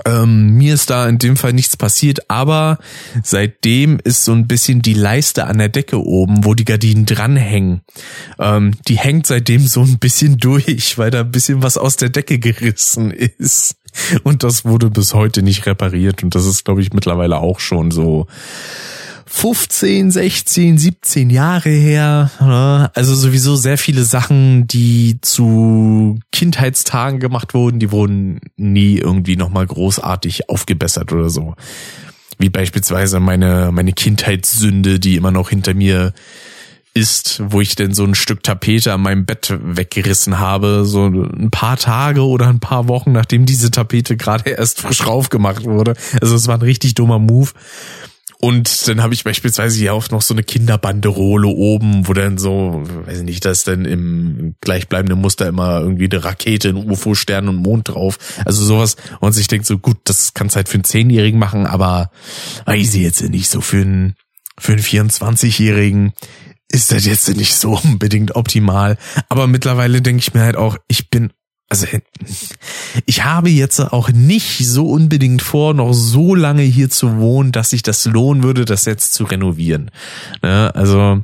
S1: ähm, mir ist da in dem Fall nichts passiert, aber seitdem ist so ein bisschen die Leiste an der Decke oben, wo die Gardinen dranhängen. Ähm, die hängt seitdem so ein bisschen durch, weil da ein bisschen was aus der Decke gerissen ist. Und das wurde bis heute nicht repariert. Und das ist, glaube ich, mittlerweile auch schon so 15, 16, 17 Jahre her. Ne? Also sowieso sehr viele Sachen, die zu Kindheitstagen gemacht wurden, die wurden nie irgendwie nochmal großartig aufgebessert oder so. Wie beispielsweise meine, meine Kindheitssünde, die immer noch hinter mir ist, wo ich denn so ein Stück Tapete an meinem Bett weggerissen habe, so ein paar Tage oder ein paar Wochen, nachdem diese Tapete gerade erst frisch raufgemacht wurde. Also es war ein richtig dummer Move. Und dann habe ich beispielsweise hier auch noch so eine Kinderbanderole oben, wo dann so, weiß ich nicht, da ist dann im gleichbleibenden Muster immer irgendwie eine Rakete, ein UFO, Stern und Mond drauf. Also sowas. Und sich denkt so, gut, das kannst halt für einen Zehnjährigen machen, aber ich jetzt nicht so für einen, für einen 24-Jährigen ist das jetzt nicht so unbedingt optimal. Aber mittlerweile denke ich mir halt auch, ich bin also ich habe jetzt auch nicht so unbedingt vor, noch so lange hier zu wohnen, dass sich das lohnen würde, das jetzt zu renovieren. Ne? Also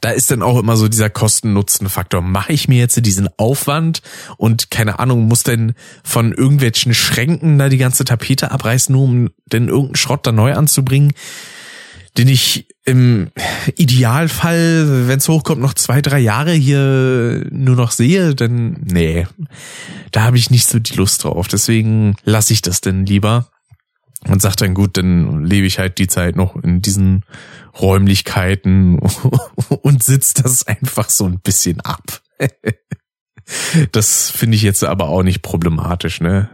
S1: da ist dann auch immer so dieser Kosten-Nutzen-Faktor. Mache ich mir jetzt diesen Aufwand und keine Ahnung, muss denn von irgendwelchen Schränken da die ganze Tapete abreißen, um denn irgendeinen Schrott da neu anzubringen? den ich im Idealfall, wenn es hochkommt, noch zwei, drei Jahre hier nur noch sehe, dann nee, da habe ich nicht so die Lust drauf. Deswegen lasse ich das denn lieber und sag dann gut, dann lebe ich halt die Zeit noch in diesen Räumlichkeiten und sitzt das einfach so ein bisschen ab. Das finde ich jetzt aber auch nicht problematisch, ne?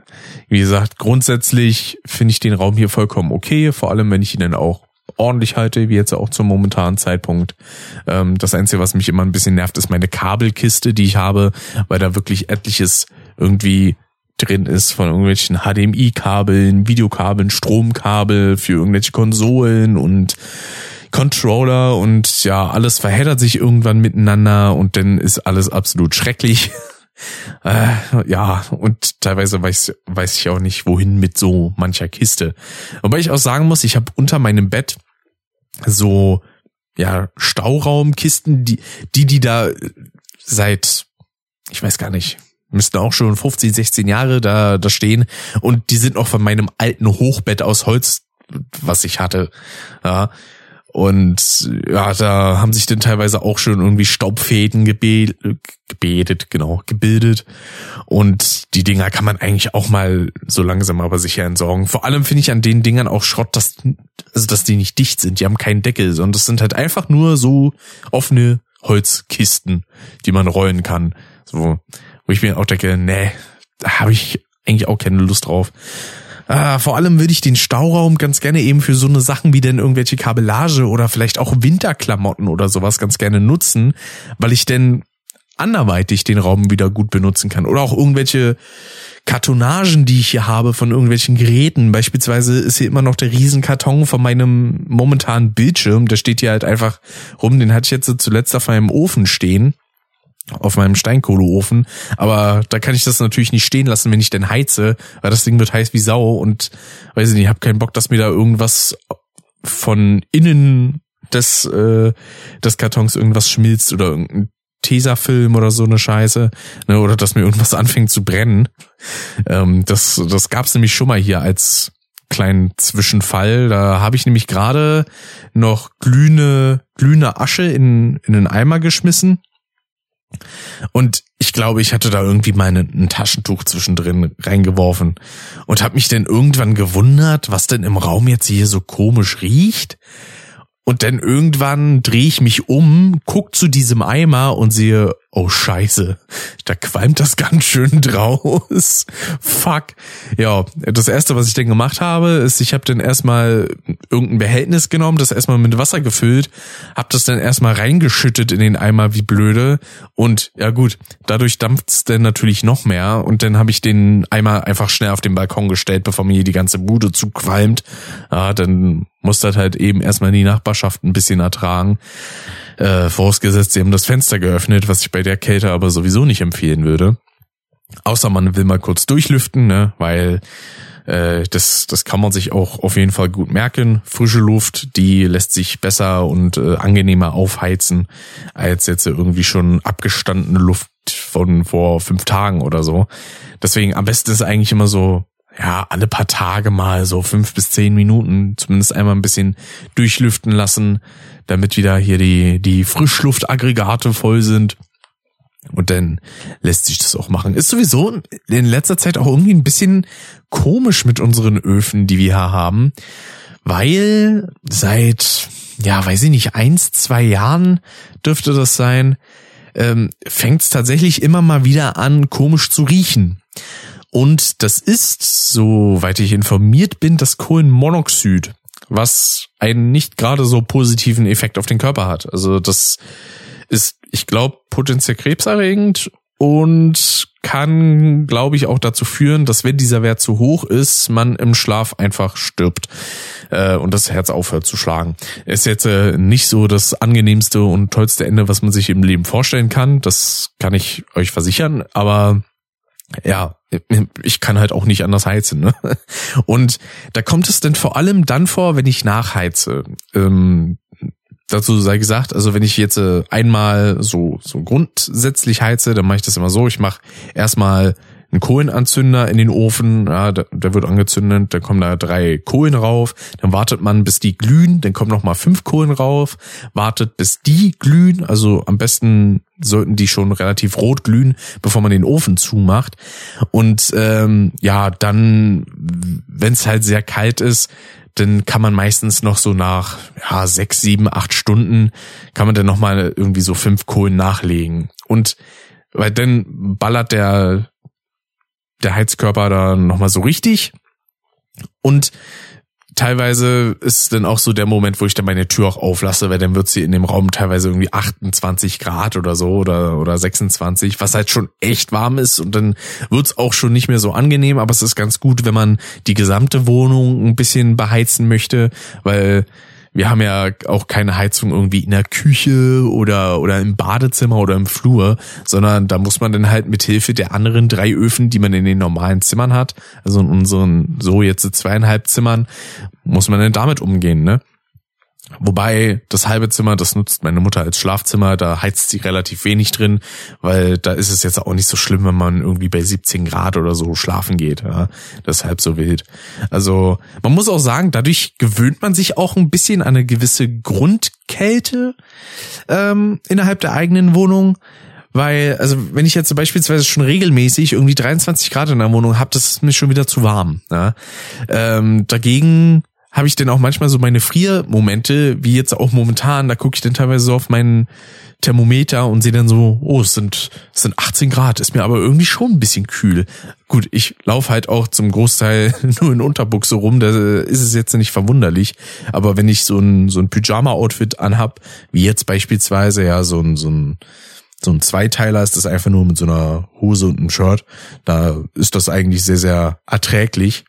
S1: Wie gesagt, grundsätzlich finde ich den Raum hier vollkommen okay, vor allem wenn ich ihn dann auch ordentlich halte, wie jetzt auch zum momentanen Zeitpunkt. Ähm, das Einzige, was mich immer ein bisschen nervt, ist meine Kabelkiste, die ich habe, weil da wirklich etliches irgendwie drin ist von irgendwelchen HDMI-Kabeln, Videokabeln, Stromkabel für irgendwelche Konsolen und Controller und ja, alles verheddert sich irgendwann miteinander und dann ist alles absolut schrecklich. Äh, ja, und teilweise weiß, weiß ich auch nicht, wohin mit so mancher Kiste. Wobei ich auch sagen muss, ich habe unter meinem Bett so ja Stauraumkisten, die die die da seit ich weiß gar nicht müssten auch schon 15, 16 Jahre da da stehen und die sind noch von meinem alten Hochbett aus Holz, was ich hatte. Ja, und ja, da haben sich dann teilweise auch schon irgendwie Staubfäden gebe gebetet, genau, gebildet. Und die Dinger kann man eigentlich auch mal so langsam aber sicher entsorgen. Vor allem finde ich an den Dingern auch Schrott, dass, also dass die nicht dicht sind. Die haben keinen Deckel, sondern das sind halt einfach nur so offene Holzkisten, die man rollen kann. So, wo ich mir auch denke, nee, da habe ich eigentlich auch keine Lust drauf. Ah, vor allem würde ich den Stauraum ganz gerne eben für so eine Sachen wie denn irgendwelche Kabellage oder vielleicht auch Winterklamotten oder sowas ganz gerne nutzen, weil ich denn anderweitig den Raum wieder gut benutzen kann. Oder auch irgendwelche Kartonagen, die ich hier habe von irgendwelchen Geräten. Beispielsweise ist hier immer noch der Riesenkarton von meinem momentanen Bildschirm. Der steht hier halt einfach rum. Den hatte ich jetzt zuletzt auf meinem Ofen stehen auf meinem Steinkohleofen, aber da kann ich das natürlich nicht stehen lassen, wenn ich denn heize, weil das Ding wird heiß wie Sau und weiß ich nicht, ich habe keinen Bock, dass mir da irgendwas von innen des äh, des Kartons irgendwas schmilzt oder irgendein Tesafilm oder so eine Scheiße, ne, oder dass mir irgendwas anfängt zu brennen. Ähm, das das gab's nämlich schon mal hier als kleinen Zwischenfall. Da habe ich nämlich gerade noch glühende glühende Asche in in den Eimer geschmissen und ich glaube, ich hatte da irgendwie meine ein Taschentuch zwischendrin reingeworfen und habe mich dann irgendwann gewundert, was denn im Raum jetzt hier so komisch riecht. Und dann irgendwann drehe ich mich um, guck zu diesem Eimer und sehe, oh scheiße, da qualmt das ganz schön draus. Fuck. Ja, das erste, was ich dann gemacht habe, ist, ich habe dann erstmal irgendein Behältnis genommen, das erstmal mit Wasser gefüllt, habe das dann erstmal reingeschüttet in den Eimer wie blöde und ja gut, dadurch dampft's dann natürlich noch mehr und dann habe ich den Eimer einfach schnell auf den Balkon gestellt, bevor mir die ganze Bude zuqualmt. Ja, dann muss das halt eben erstmal die Nachbarschaft ein bisschen ertragen. Äh, vorausgesetzt, sie haben das Fenster geöffnet, was ich bei der Kälte aber sowieso nicht empfehlen würde. Außer man will mal kurz durchlüften, ne? weil äh, das, das kann man sich auch auf jeden Fall gut merken. Frische Luft, die lässt sich besser und äh, angenehmer aufheizen als jetzt irgendwie schon abgestandene Luft von vor fünf Tagen oder so. Deswegen am besten ist eigentlich immer so ja, alle paar Tage mal so fünf bis zehn Minuten zumindest einmal ein bisschen durchlüften lassen, damit wieder hier die, die Frischluftaggregate voll sind. Und dann lässt sich das auch machen. Ist sowieso in letzter Zeit auch irgendwie ein bisschen komisch mit unseren Öfen, die wir hier haben, weil seit, ja, weiß ich nicht, eins, zwei Jahren dürfte das sein, ähm, fängt es tatsächlich immer mal wieder an, komisch zu riechen. Und das ist, soweit ich informiert bin, das Kohlenmonoxid, was einen nicht gerade so positiven Effekt auf den Körper hat. Also das ist, ich glaube, potenziell krebserregend und kann, glaube ich, auch dazu führen, dass wenn dieser Wert zu hoch ist, man im Schlaf einfach stirbt äh, und das Herz aufhört zu schlagen. Ist jetzt äh, nicht so das angenehmste und tollste Ende, was man sich im Leben vorstellen kann. Das kann ich euch versichern, aber ja, ich kann halt auch nicht anders heizen. Ne? Und da kommt es denn vor allem dann vor, wenn ich nachheize. Ähm, dazu sei gesagt, also wenn ich jetzt äh, einmal so so grundsätzlich heize, dann mache ich das immer so. Ich mache erstmal einen Kohlenanzünder in den Ofen, ja, der, der wird angezündet, dann kommen da drei Kohlen rauf, dann wartet man, bis die glühen, dann kommen noch mal fünf Kohlen rauf, wartet, bis die glühen, also am besten sollten die schon relativ rot glühen, bevor man den Ofen zumacht. Und ähm, ja, dann, wenn es halt sehr kalt ist, dann kann man meistens noch so nach ja, sechs, sieben, acht Stunden kann man dann noch mal irgendwie so fünf Kohlen nachlegen. Und weil dann ballert der der Heizkörper da nochmal so richtig. Und teilweise ist dann auch so der Moment, wo ich dann meine Tür auch auflasse, weil dann wird sie in dem Raum teilweise irgendwie 28 Grad oder so oder, oder 26, was halt schon echt warm ist und dann wird's auch schon nicht mehr so angenehm, aber es ist ganz gut, wenn man die gesamte Wohnung ein bisschen beheizen möchte, weil wir haben ja auch keine Heizung irgendwie in der Küche oder, oder im Badezimmer oder im Flur, sondern da muss man dann halt mit Hilfe der anderen drei Öfen, die man in den normalen Zimmern hat, also in unseren so jetzt zweieinhalb Zimmern, muss man dann damit umgehen, ne? Wobei das halbe Zimmer, das nutzt meine Mutter als Schlafzimmer, da heizt sie relativ wenig drin, weil da ist es jetzt auch nicht so schlimm, wenn man irgendwie bei 17 Grad oder so schlafen geht. Ja? Deshalb so wild. Also man muss auch sagen, dadurch gewöhnt man sich auch ein bisschen an eine gewisse Grundkälte ähm, innerhalb der eigenen Wohnung. Weil, also wenn ich jetzt beispielsweise schon regelmäßig irgendwie 23 Grad in der Wohnung habe, das ist mir schon wieder zu warm. Ja? Ähm, dagegen habe ich denn auch manchmal so meine Friermomente, wie jetzt auch momentan, da gucke ich dann teilweise so auf meinen Thermometer und sehe dann so, oh, es sind, es sind 18 Grad, ist mir aber irgendwie schon ein bisschen kühl. Gut, ich laufe halt auch zum Großteil nur in Unterbuchse rum, da ist es jetzt nicht verwunderlich. Aber wenn ich so ein, so ein Pyjama-Outfit anhab, wie jetzt beispielsweise, ja, so ein, so ein, so ein Zweiteiler ist das einfach nur mit so einer Hose und einem Shirt, da ist das eigentlich sehr, sehr erträglich.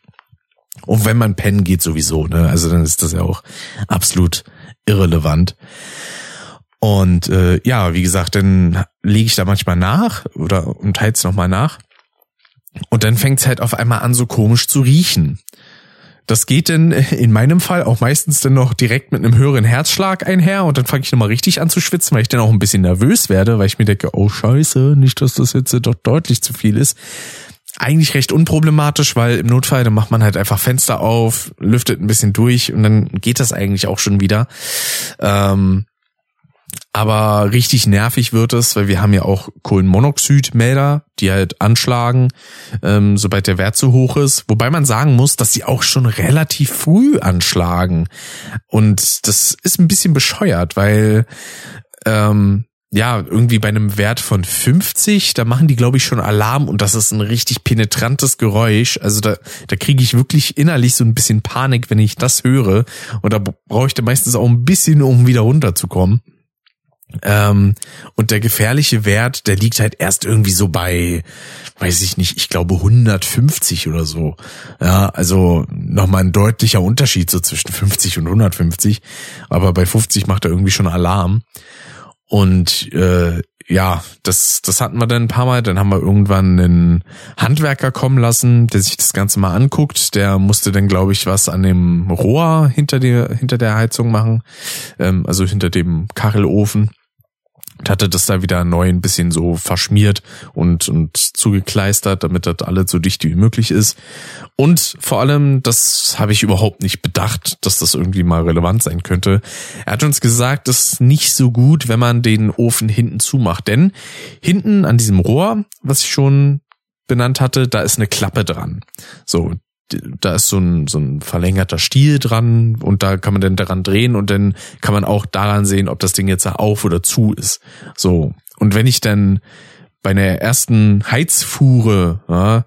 S1: Und wenn man pennen geht sowieso, ne? Also dann ist das ja auch absolut irrelevant. Und äh, ja, wie gesagt, dann lege ich da manchmal nach oder und teils nochmal nach. Und dann fängt es halt auf einmal an, so komisch zu riechen. Das geht denn in meinem Fall auch meistens dann noch direkt mit einem höheren Herzschlag einher und dann fange ich nochmal richtig an zu schwitzen, weil ich dann auch ein bisschen nervös werde, weil ich mir denke, oh scheiße, nicht, dass das jetzt doch deutlich zu viel ist eigentlich recht unproblematisch, weil im Notfall, dann macht man halt einfach Fenster auf, lüftet ein bisschen durch und dann geht das eigentlich auch schon wieder. Ähm, aber richtig nervig wird es, weil wir haben ja auch Kohlenmonoxidmelder, die halt anschlagen, ähm, sobald der Wert zu hoch ist. Wobei man sagen muss, dass sie auch schon relativ früh anschlagen. Und das ist ein bisschen bescheuert, weil ähm, ja, irgendwie bei einem Wert von 50, da machen die, glaube ich, schon Alarm und das ist ein richtig penetrantes Geräusch. Also da, da kriege ich wirklich innerlich so ein bisschen Panik, wenn ich das höre. Und da brauche ich dann meistens auch ein bisschen, um wieder runterzukommen. Ähm, und der gefährliche Wert, der liegt halt erst irgendwie so bei, weiß ich nicht, ich glaube 150 oder so. Ja, also nochmal ein deutlicher Unterschied so zwischen 50 und 150. Aber bei 50 macht er irgendwie schon Alarm. Und äh, ja, das, das hatten wir dann ein paar Mal. Dann haben wir irgendwann einen Handwerker kommen lassen, der sich das Ganze mal anguckt. Der musste dann, glaube ich, was an dem Rohr hinter der, hinter der Heizung machen, ähm, also hinter dem Kachelofen und hatte das da wieder neu ein bisschen so verschmiert und, und zugekleistert, damit das alles so dicht wie möglich ist. Und vor allem, das habe ich überhaupt nicht bedacht, dass das irgendwie mal relevant sein könnte. Er hat uns gesagt, das ist nicht so gut, wenn man den Ofen hinten zumacht, denn hinten an diesem Rohr, was ich schon benannt hatte, da ist eine Klappe dran. So, da ist so ein, so ein verlängerter Stiel dran und da kann man dann daran drehen und dann kann man auch daran sehen, ob das Ding jetzt auf oder zu ist. So. Und wenn ich dann bei einer ersten Heizfuhre ja,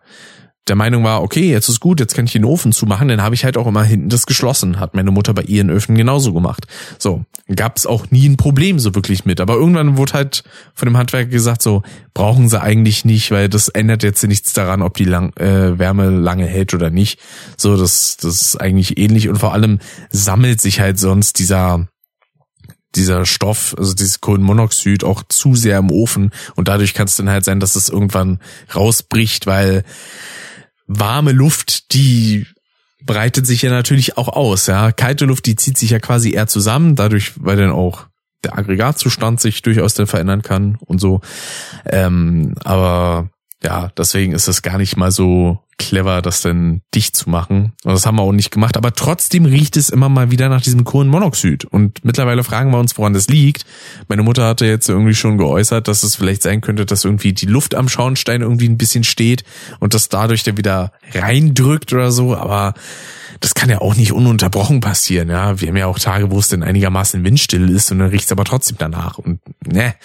S1: der Meinung war, okay, jetzt ist gut, jetzt kann ich den Ofen zumachen, dann habe ich halt auch immer hinten das geschlossen. Hat meine Mutter bei ihren Öfen genauso gemacht. So, gab es auch nie ein Problem so wirklich mit. Aber irgendwann wurde halt von dem Handwerker gesagt, so, brauchen sie eigentlich nicht, weil das ändert jetzt nichts daran, ob die lang, äh, Wärme lange hält oder nicht. So, das, das ist eigentlich ähnlich und vor allem sammelt sich halt sonst dieser dieser Stoff, also dieses Kohlenmonoxid auch zu sehr im Ofen und dadurch kann es dann halt sein, dass es irgendwann rausbricht, weil warme Luft, die breitet sich ja natürlich auch aus, ja. Kalte Luft, die zieht sich ja quasi eher zusammen, dadurch, weil dann auch der Aggregatzustand sich durchaus dann verändern kann und so. Ähm, aber ja, deswegen ist es gar nicht mal so clever, das denn dicht zu machen. Und das haben wir auch nicht gemacht. Aber trotzdem riecht es immer mal wieder nach diesem Kohlenmonoxid. Und mittlerweile fragen wir uns, woran das liegt. Meine Mutter hatte jetzt irgendwie schon geäußert, dass es vielleicht sein könnte, dass irgendwie die Luft am Schornstein irgendwie ein bisschen steht und das dadurch dann wieder reindrückt oder so. Aber das kann ja auch nicht ununterbrochen passieren, ja. Wir haben ja auch Tage, wo es denn einigermaßen windstill ist und dann riecht es aber trotzdem danach. Und ne,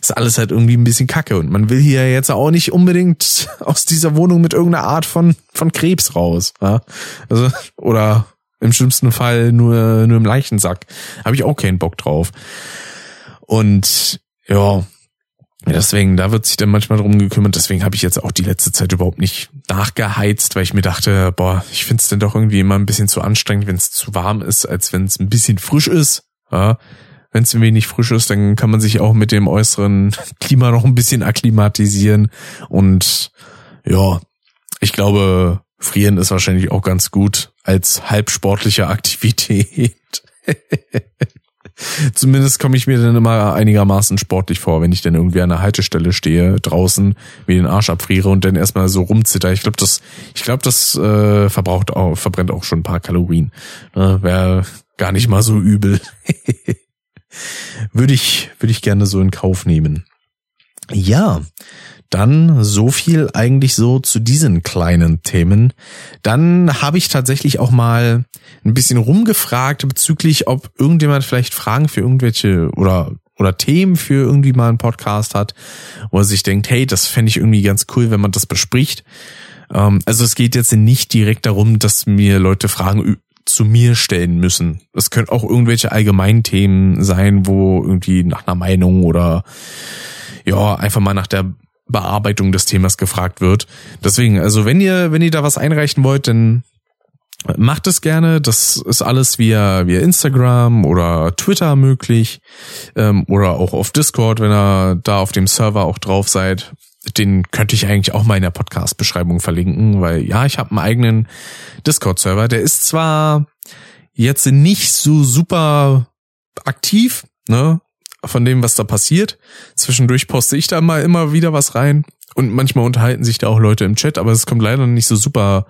S1: ist alles halt irgendwie ein bisschen kacke. Und man will hier jetzt auch nicht unbedingt aus dieser Wohnung mit irgendeiner Art von, von Krebs raus. Ja? Also, oder im schlimmsten Fall nur, nur im Leichensack. Habe ich auch keinen Bock drauf. Und ja, Deswegen, da wird sich dann manchmal drum gekümmert. Deswegen habe ich jetzt auch die letzte Zeit überhaupt nicht nachgeheizt, weil ich mir dachte, boah, ich finde es dann doch irgendwie immer ein bisschen zu anstrengend, wenn es zu warm ist, als wenn es ein bisschen frisch ist. Ja, wenn es ein wenig frisch ist, dann kann man sich auch mit dem äußeren Klima noch ein bisschen akklimatisieren. Und ja, ich glaube, frieren ist wahrscheinlich auch ganz gut als halbsportliche Aktivität. Zumindest komme ich mir dann immer einigermaßen sportlich vor, wenn ich dann irgendwie an der Haltestelle stehe, draußen, wie den Arsch abfriere und dann erstmal so rumzitter. Ich glaube, das, ich glaube, das äh, verbraucht auch, verbrennt auch schon ein paar Kalorien. Ne? Wäre gar nicht mal so übel. würde ich, würde ich gerne so in Kauf nehmen. Ja, dann so viel eigentlich so zu diesen kleinen Themen. Dann habe ich tatsächlich auch mal ein bisschen rumgefragt bezüglich, ob irgendjemand vielleicht Fragen für irgendwelche oder oder Themen für irgendwie mal einen Podcast hat, wo er sich denkt, hey, das fände ich irgendwie ganz cool, wenn man das bespricht. Ähm, also es geht jetzt nicht direkt darum, dass mir Leute Fragen zu mir stellen müssen. Es können auch irgendwelche allgemeinen Themen sein, wo irgendwie nach einer Meinung oder ja, einfach mal nach der Bearbeitung des Themas gefragt wird. Deswegen, also wenn ihr, wenn ihr da was einreichen wollt, dann macht es gerne. Das ist alles via, via Instagram oder Twitter möglich. Ähm, oder auch auf Discord, wenn ihr da auf dem Server auch drauf seid. Den könnte ich eigentlich auch mal in der Podcast-Beschreibung verlinken, weil ja, ich habe einen eigenen Discord-Server. Der ist zwar jetzt nicht so super aktiv, ne? Von dem, was da passiert. Zwischendurch poste ich da mal immer wieder was rein. Und manchmal unterhalten sich da auch Leute im Chat, aber es kommt leider nicht so super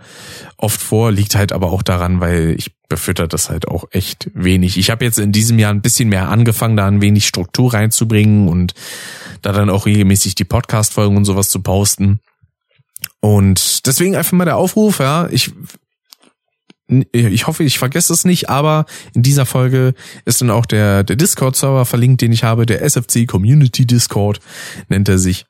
S1: oft vor, liegt halt aber auch daran, weil ich befütter das halt auch echt wenig. Ich habe jetzt in diesem Jahr ein bisschen mehr angefangen, da ein wenig Struktur reinzubringen und da dann auch regelmäßig die Podcast-Folgen und sowas zu posten. Und deswegen einfach mal der Aufruf, ja, ich ich hoffe, ich vergesse es nicht, aber in dieser Folge ist dann auch der, der Discord-Server verlinkt, den ich habe, der SFC Community Discord nennt er sich.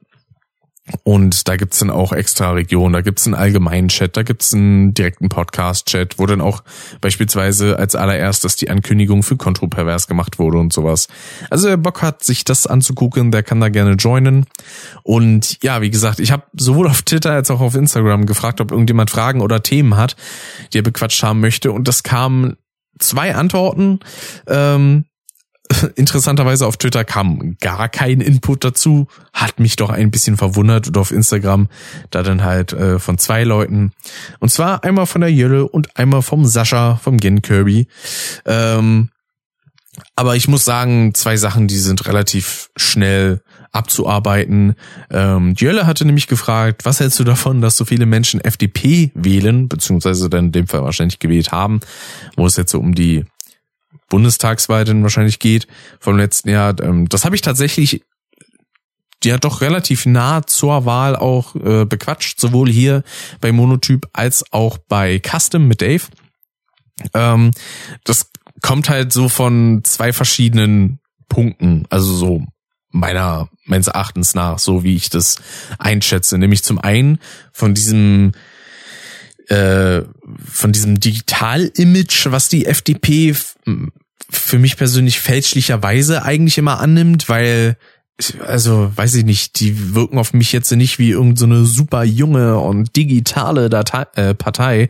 S1: Und da gibt's dann auch extra Regionen, da gibt's einen allgemeinen Chat, da gibt's einen direkten Podcast-Chat, wo dann auch beispielsweise als allererstes die Ankündigung für Kontropervers gemacht wurde und sowas. Also wer Bock hat, sich das anzugucken, der kann da gerne joinen. Und ja, wie gesagt, ich habe sowohl auf Twitter als auch auf Instagram gefragt, ob irgendjemand Fragen oder Themen hat, die er bequatscht haben möchte. Und das kamen zwei Antworten. Ähm, interessanterweise auf Twitter kam gar kein Input dazu, hat mich doch ein bisschen verwundert und auf Instagram da dann halt äh, von zwei Leuten und zwar einmal von der Jölle und einmal vom Sascha vom Gen Kirby. Ähm, aber ich muss sagen, zwei Sachen, die sind relativ schnell abzuarbeiten. Ähm, Jölle hatte nämlich gefragt, was hältst du davon, dass so viele Menschen FDP wählen, beziehungsweise dann in dem Fall wahrscheinlich gewählt haben, wo es jetzt so um die Bundestagswahl dann wahrscheinlich geht vom letzten Jahr. Ähm, das habe ich tatsächlich ja doch relativ nah zur Wahl auch äh, bequatscht, sowohl hier bei Monotyp als auch bei Custom mit Dave. Ähm, das kommt halt so von zwei verschiedenen Punkten, also so meiner meines Erachtens nach, so wie ich das einschätze, nämlich zum einen von diesem äh, von diesem Digital-Image, was die FDP für mich persönlich fälschlicherweise eigentlich immer annimmt, weil also weiß ich nicht, die wirken auf mich jetzt nicht wie irgendeine so super junge und digitale Datei, äh, Partei.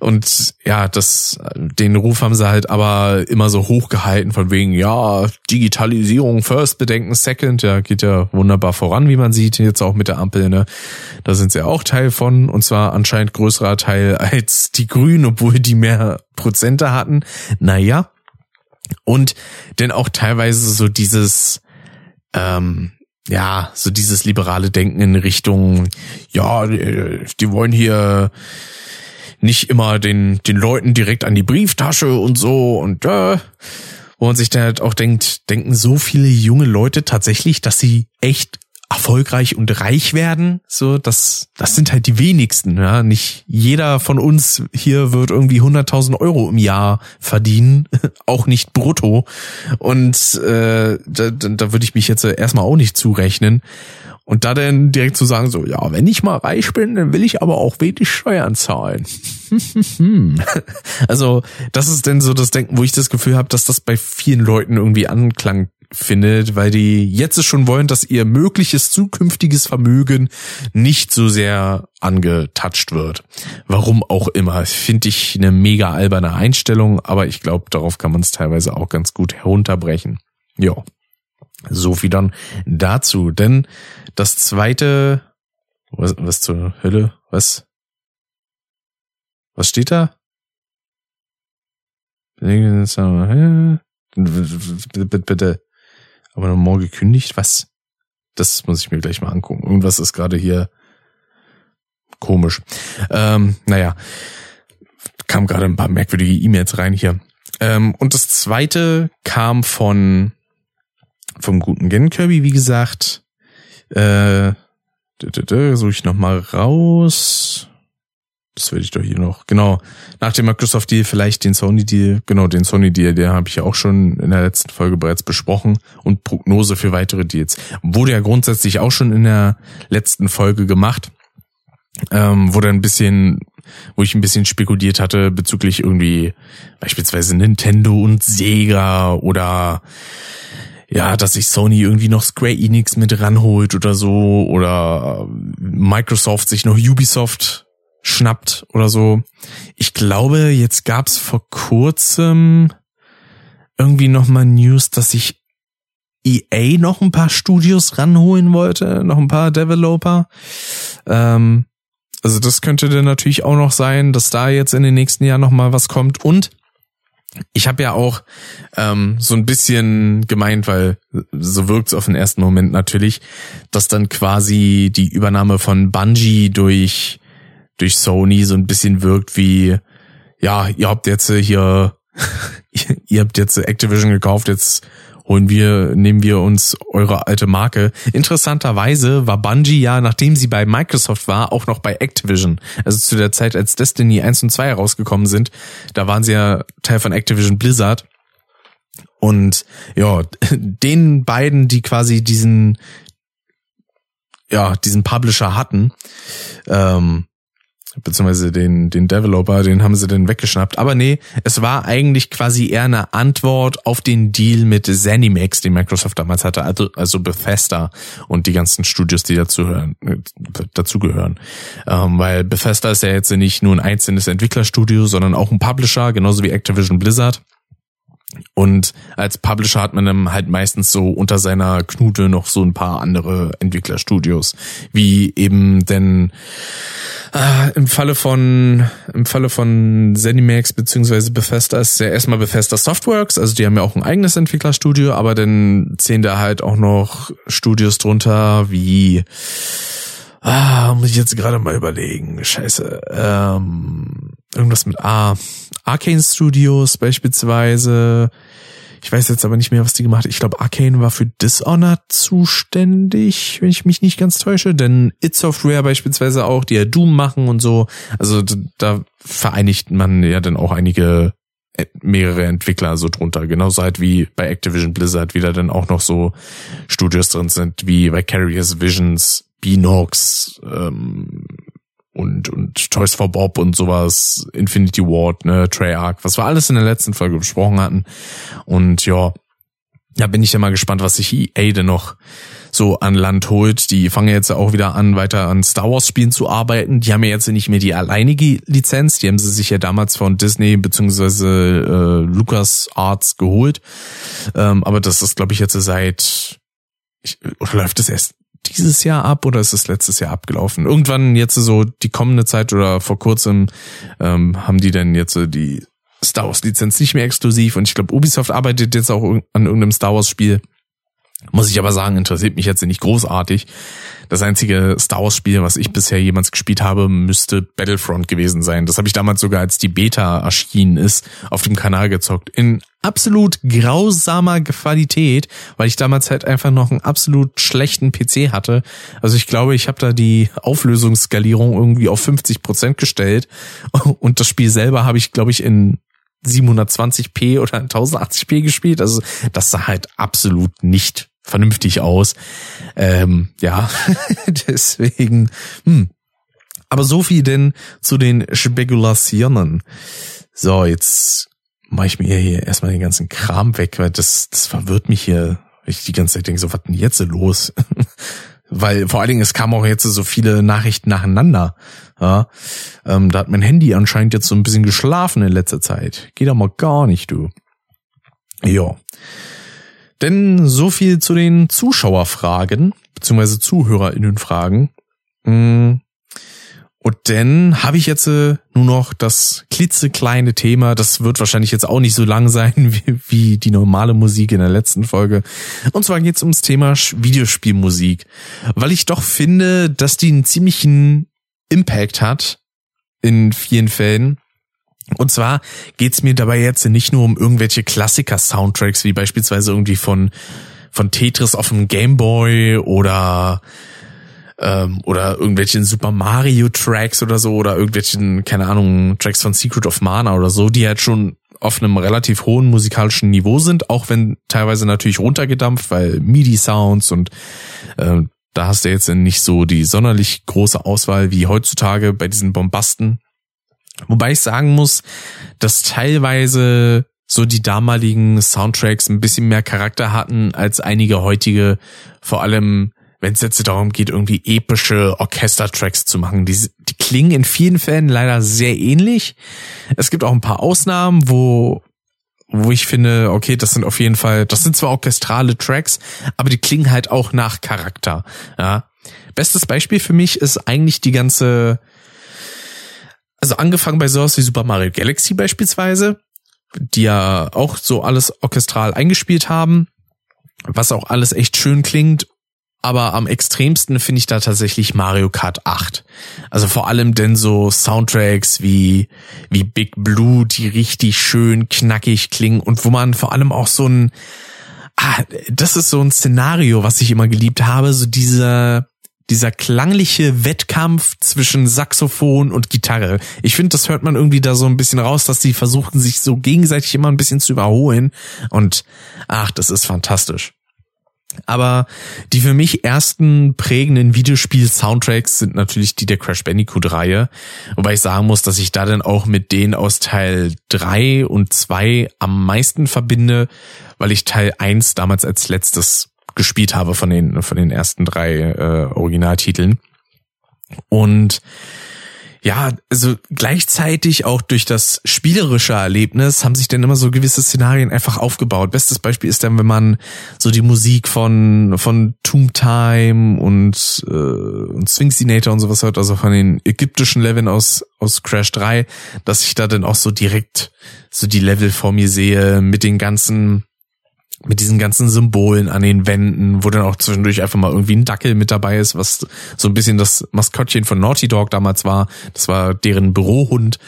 S1: Und ja, das, den Ruf haben sie halt aber immer so hochgehalten von wegen, ja, Digitalisierung first, Bedenken second, ja, geht ja wunderbar voran, wie man sieht, jetzt auch mit der Ampel, ne. Da sind sie auch Teil von, und zwar anscheinend größerer Teil als die Grünen, obwohl die mehr Prozente hatten. Naja. Und denn auch teilweise so dieses, ähm, ja, so dieses liberale Denken in Richtung, ja, die wollen hier nicht immer den, den Leuten direkt an die Brieftasche und so und äh, wo man sich dann halt auch denkt, denken so viele junge Leute tatsächlich, dass sie echt erfolgreich und reich werden, so das das sind halt die wenigsten, ja, nicht jeder von uns hier wird irgendwie 100.000 Euro im Jahr verdienen, auch nicht brutto. Und äh, da, da würde ich mich jetzt erstmal auch nicht zurechnen. Und da dann direkt zu sagen so, ja, wenn ich mal reich bin, dann will ich aber auch wenig Steuern zahlen. also das ist denn so das Denken, wo ich das Gefühl habe, dass das bei vielen Leuten irgendwie Anklang findet, weil die jetzt schon wollen, dass ihr mögliches zukünftiges Vermögen nicht so sehr angetatscht wird. Warum auch immer. Finde ich eine mega alberne Einstellung, aber ich glaube, darauf kann man es teilweise auch ganz gut herunterbrechen. Ja. So viel dann dazu. Denn das zweite, was, was zur Hölle? Was? Was steht da? Bitte, bitte. Aber noch morgen gekündigt? Was? Das muss ich mir gleich mal angucken. Irgendwas ist gerade hier komisch. Ähm, naja, kam gerade ein paar merkwürdige E-Mails rein hier. Ähm, und das zweite kam von vom guten Gen Kirby, wie gesagt. Äh, suche ich nochmal raus. Das werde ich doch hier noch. Genau. Nach dem Microsoft-Deal vielleicht den Sony-Deal. Genau, den Sony-Deal, der habe ich ja auch schon in der letzten Folge bereits besprochen. Und Prognose für weitere Deals. Wurde ja grundsätzlich auch schon in der letzten Folge gemacht. Ähm, dann ein bisschen, wo ich ein bisschen spekuliert hatte bezüglich irgendwie beispielsweise Nintendo und Sega oder ja, dass sich Sony irgendwie noch Square Enix mit ranholt oder so oder Microsoft sich noch Ubisoft schnappt oder so. Ich glaube, jetzt gab's vor kurzem irgendwie noch mal News, dass sich EA noch ein paar Studios ranholen wollte, noch ein paar Developer. Ähm, also das könnte dann natürlich auch noch sein, dass da jetzt in den nächsten Jahren noch mal was kommt. Und ich habe ja auch ähm, so ein bisschen gemeint, weil so wirkt's auf den ersten Moment natürlich, dass dann quasi die Übernahme von Bungie durch durch Sony so ein bisschen wirkt wie, ja, ihr habt jetzt hier, ihr habt jetzt Activision gekauft, jetzt holen wir, nehmen wir uns eure alte Marke. Interessanterweise war Bungie ja, nachdem sie bei Microsoft war, auch noch bei Activision. Also zu der Zeit, als Destiny 1 und 2 herausgekommen sind, da waren sie ja Teil von Activision Blizzard. Und ja, den beiden, die quasi diesen, ja, diesen Publisher hatten, ähm, beziehungsweise den, den Developer, den haben sie dann weggeschnappt. Aber nee, es war eigentlich quasi eher eine Antwort auf den Deal mit Zenimax, den Microsoft damals hatte, also, also Bethesda und die ganzen Studios, die dazu hören, dazugehören. Ähm, weil Bethesda ist ja jetzt nicht nur ein einzelnes Entwicklerstudio, sondern auch ein Publisher, genauso wie Activision Blizzard. Und als Publisher hat man dann halt meistens so unter seiner Knute noch so ein paar andere Entwicklerstudios, wie eben denn äh, im Falle von im Falle von ZeniMax beziehungsweise Bethesda ist ja erstmal Bethesda Softworks, also die haben ja auch ein eigenes Entwicklerstudio, aber dann zählen da halt auch noch Studios drunter wie Ah, muss ich jetzt gerade mal überlegen. Scheiße. Ähm, irgendwas mit A. Arcane Studios beispielsweise. Ich weiß jetzt aber nicht mehr, was die gemacht hat. Ich glaube, Arcane war für Dishonored zuständig, wenn ich mich nicht ganz täusche. Denn It Software beispielsweise auch, die ja Doom machen und so. Also da vereinigt man ja dann auch einige äh, mehrere Entwickler so drunter. Genauso halt wie bei Activision Blizzard wieder dann auch noch so Studios drin sind, wie Vicarious Visions, Beanox ähm, und, und Toys for Bob und sowas, Infinity Ward, ne, Treyarch, was wir alles in der letzten Folge besprochen hatten. Und ja, da bin ich ja mal gespannt, was sich EA denn noch so an Land holt. Die fangen jetzt auch wieder an, weiter an Star Wars Spielen zu arbeiten. Die haben ja jetzt nicht mehr die alleinige Lizenz. Die haben sie sich ja damals von Disney beziehungsweise äh, Lucas Arts geholt. Ähm, aber das ist, glaube ich, jetzt seit ich, oder läuft das erst dieses Jahr ab oder ist es letztes Jahr abgelaufen? Irgendwann jetzt so die kommende Zeit oder vor kurzem ähm, haben die denn jetzt die Star Wars Lizenz nicht mehr exklusiv und ich glaube Ubisoft arbeitet jetzt auch an irgendeinem Star Wars Spiel. Muss ich aber sagen, interessiert mich jetzt nicht großartig. Das einzige Star Wars Spiel, was ich bisher jemals gespielt habe, müsste Battlefront gewesen sein. Das habe ich damals sogar, als die Beta erschienen ist, auf dem Kanal gezockt. In absolut grausamer Qualität, weil ich damals halt einfach noch einen absolut schlechten PC hatte. Also ich glaube, ich habe da die Auflösungsskalierung irgendwie auf 50 Prozent gestellt und das Spiel selber habe ich, glaube ich, in 720p oder 1080p gespielt. Also das sah halt absolut nicht vernünftig aus. Ähm, ja, deswegen. Hm. Aber so viel denn zu den Spekulationen. So, jetzt mache ich mir hier erstmal den ganzen Kram weg, weil das, das verwirrt mich hier. Ich die ganze Zeit denke, so was denn jetzt los? weil vor allen Dingen, es kamen auch jetzt so viele Nachrichten nacheinander. Ja, ähm, da hat mein Handy anscheinend jetzt so ein bisschen geschlafen in letzter Zeit. Geht doch mal gar nicht, du. Ja. Denn so viel zu den Zuschauerfragen, beziehungsweise ZuhörerInnenfragen. Hm. Und dann habe ich jetzt äh, nur noch das klitzekleine Thema. Das wird wahrscheinlich jetzt auch nicht so lang sein wie, wie die normale Musik in der letzten Folge. Und zwar geht es ums Thema Videospielmusik. Weil ich doch finde, dass die einen ziemlichen Impact hat in vielen Fällen. Und zwar geht's mir dabei jetzt nicht nur um irgendwelche Klassiker-Soundtracks, wie beispielsweise irgendwie von von Tetris auf dem Gameboy oder ähm, oder irgendwelchen Super Mario Tracks oder so oder irgendwelchen, keine Ahnung, Tracks von Secret of Mana oder so, die halt schon auf einem relativ hohen musikalischen Niveau sind, auch wenn teilweise natürlich runtergedampft, weil MIDI-Sounds und äh, da hast du jetzt nicht so die sonderlich große Auswahl wie heutzutage bei diesen Bombasten. Wobei ich sagen muss, dass teilweise so die damaligen Soundtracks ein bisschen mehr Charakter hatten als einige heutige, vor allem wenn es jetzt darum geht, irgendwie epische Orchestertracks zu machen. Die, die klingen in vielen Fällen leider sehr ähnlich. Es gibt auch ein paar Ausnahmen, wo wo ich finde, okay, das sind auf jeden Fall, das sind zwar orchestrale Tracks, aber die klingen halt auch nach Charakter. Ja. Bestes Beispiel für mich ist eigentlich die ganze, also angefangen bei sowas wie Super Mario Galaxy beispielsweise, die ja auch so alles orchestral eingespielt haben, was auch alles echt schön klingt aber am extremsten finde ich da tatsächlich Mario Kart 8. Also vor allem denn so Soundtracks wie, wie Big Blue, die richtig schön knackig klingen und wo man vor allem auch so ein, ah, das ist so ein Szenario, was ich immer geliebt habe, so dieser, dieser klangliche Wettkampf zwischen Saxophon und Gitarre. Ich finde, das hört man irgendwie da so ein bisschen raus, dass die versuchen, sich so gegenseitig immer ein bisschen zu überholen. Und ach, das ist fantastisch. Aber die für mich ersten prägenden Videospiel-Soundtracks sind natürlich die der Crash Bandicoot-Reihe. Wobei ich sagen muss, dass ich da dann auch mit denen aus Teil 3 und 2 am meisten verbinde, weil ich Teil 1 damals als letztes gespielt habe von den, von den ersten drei äh, Originaltiteln. Und ja, also gleichzeitig auch durch das spielerische Erlebnis haben sich dann immer so gewisse Szenarien einfach aufgebaut. Bestes Beispiel ist dann, wenn man so die Musik von von Tomb Time und äh, und Sphinxinator und sowas hört, also von den ägyptischen Leveln aus aus Crash 3, dass ich da dann auch so direkt so die Level vor mir sehe mit den ganzen mit diesen ganzen Symbolen an den Wänden, wo dann auch zwischendurch einfach mal irgendwie ein Dackel mit dabei ist, was so ein bisschen das Maskottchen von Naughty Dog damals war. Das war deren Bürohund.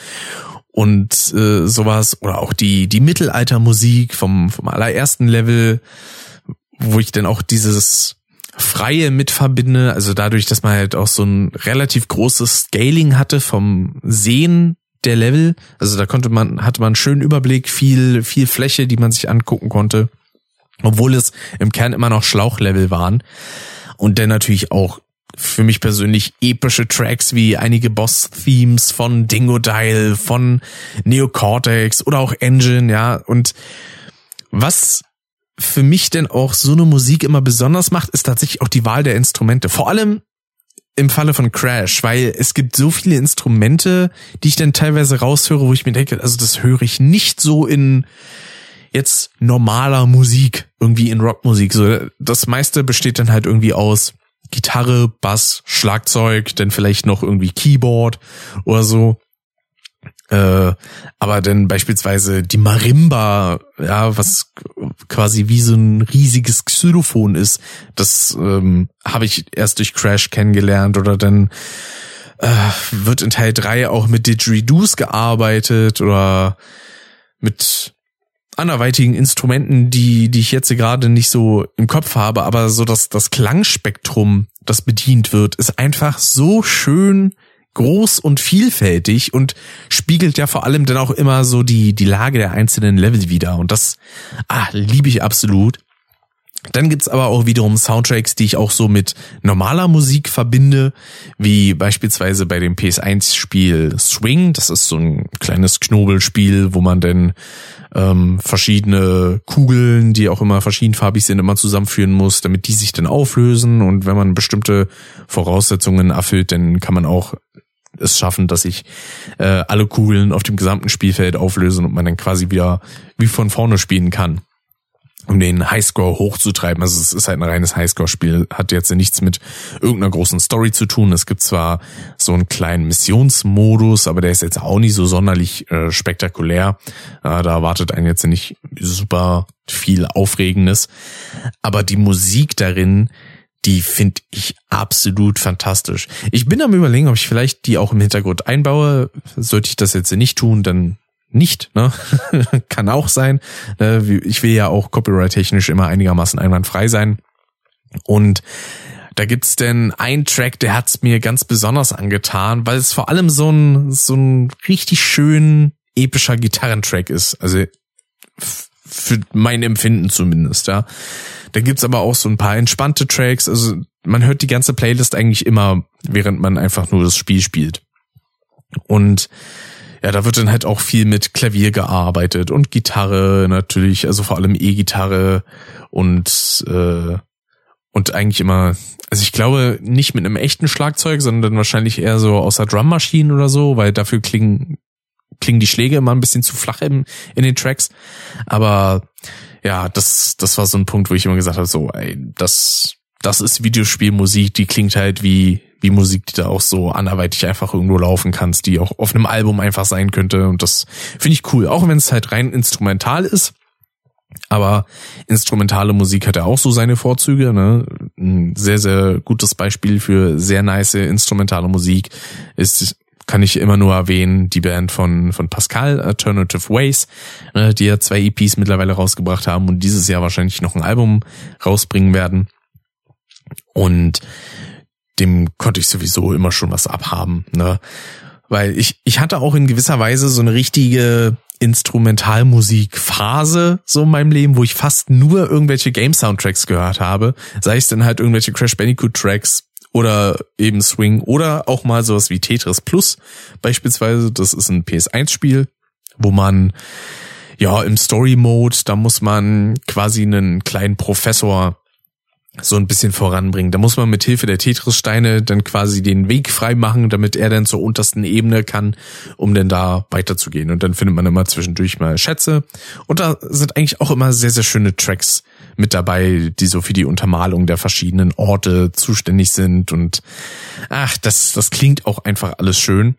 S1: Und äh, sowas oder auch die die Mittelaltermusik vom vom allerersten Level, wo ich dann auch dieses Freie mit verbinde, also dadurch, dass man halt auch so ein relativ großes Scaling hatte vom Sehen der Level, also da konnte man hatte man einen schönen Überblick, viel viel Fläche, die man sich angucken konnte obwohl es im Kern immer noch Schlauchlevel waren. Und dann natürlich auch für mich persönlich epische Tracks wie einige Boss-Themes von Dingo Dial, von Neocortex oder auch Engine, ja. Und was für mich denn auch so eine Musik immer besonders macht, ist tatsächlich auch die Wahl der Instrumente. Vor allem im Falle von Crash, weil es gibt so viele Instrumente, die ich dann teilweise raushöre, wo ich mir denke, also das höre ich nicht so in jetzt normaler Musik, irgendwie in Rockmusik. So, das meiste besteht dann halt irgendwie aus Gitarre, Bass, Schlagzeug, dann vielleicht noch irgendwie Keyboard oder so. Äh, aber dann beispielsweise die Marimba, ja, was quasi wie so ein riesiges Xylophon ist, das ähm, habe ich erst durch Crash kennengelernt oder dann äh, wird in Teil 3 auch mit Didgeridoos gearbeitet oder mit anderweitigen Instrumenten, die, die ich jetzt gerade nicht so im Kopf habe, aber so das, das Klangspektrum, das bedient wird, ist einfach so schön groß und vielfältig und spiegelt ja vor allem dann auch immer so die, die Lage der einzelnen Level wieder. Und das, ah, liebe ich absolut. Dann gibt's aber auch wiederum Soundtracks, die ich auch so mit normaler Musik verbinde, wie beispielsweise bei dem PS1-Spiel Swing. Das ist so ein kleines Knobelspiel, wo man dann ähm, verschiedene Kugeln, die auch immer verschiedenfarbig sind, immer zusammenführen muss, damit die sich dann auflösen. Und wenn man bestimmte Voraussetzungen erfüllt, dann kann man auch es schaffen, dass sich äh, alle Kugeln auf dem gesamten Spielfeld auflösen und man dann quasi wieder wie von vorne spielen kann um den Highscore hochzutreiben. Also es ist halt ein reines Highscore-Spiel, hat jetzt nichts mit irgendeiner großen Story zu tun. Es gibt zwar so einen kleinen Missionsmodus, aber der ist jetzt auch nicht so sonderlich äh, spektakulär. Äh, da erwartet einen jetzt nicht super viel Aufregendes. Aber die Musik darin, die finde ich absolut fantastisch. Ich bin am überlegen, ob ich vielleicht die auch im Hintergrund einbaue. Sollte ich das jetzt nicht tun, dann nicht, ne? Kann auch sein. Ne? Ich will ja auch copyright-technisch immer einigermaßen einwandfrei sein. Und da gibt's denn einen Track, der hat's mir ganz besonders angetan, weil es vor allem so ein, so ein richtig schön epischer Gitarrentrack ist. Also für mein Empfinden zumindest, ja. Da gibt's aber auch so ein paar entspannte Tracks. Also man hört die ganze Playlist eigentlich immer, während man einfach nur das Spiel spielt. Und ja, da wird dann halt auch viel mit Klavier gearbeitet und Gitarre natürlich, also vor allem E-Gitarre und äh, und eigentlich immer, also ich glaube nicht mit einem echten Schlagzeug, sondern wahrscheinlich eher so außer Drummaschinen oder so, weil dafür klingen klingen die Schläge immer ein bisschen zu flach im, in den Tracks. Aber ja, das das war so ein Punkt, wo ich immer gesagt habe, so, ey, das das ist Videospielmusik, die klingt halt wie wie Musik, die da auch so anderweitig einfach irgendwo laufen kannst, die auch auf einem Album einfach sein könnte. Und das finde ich cool, auch wenn es halt rein instrumental ist. Aber instrumentale Musik hat ja auch so seine Vorzüge. Ne? Ein sehr, sehr gutes Beispiel für sehr nice instrumentale Musik ist, kann ich immer nur erwähnen, die Band von, von Pascal, Alternative Ways, ne, die ja zwei EPs mittlerweile rausgebracht haben und dieses Jahr wahrscheinlich noch ein Album rausbringen werden. Und dem konnte ich sowieso immer schon was abhaben, ne? Weil ich, ich hatte auch in gewisser Weise so eine richtige Instrumentalmusikphase so in meinem Leben, wo ich fast nur irgendwelche Game-Soundtracks gehört habe. Sei es dann halt irgendwelche Crash Bandicoot-Tracks oder eben Swing oder auch mal sowas wie Tetris Plus beispielsweise. Das ist ein PS1-Spiel, wo man ja im Story-Mode, da muss man quasi einen kleinen Professor so ein bisschen voranbringen. Da muss man mit Hilfe der Tetris-Steine dann quasi den Weg frei machen, damit er dann zur untersten Ebene kann, um dann da weiterzugehen. Und dann findet man immer zwischendurch mal Schätze. Und da sind eigentlich auch immer sehr, sehr schöne Tracks mit dabei, die so für die Untermalung der verschiedenen Orte zuständig sind. Und ach, das, das klingt auch einfach alles schön.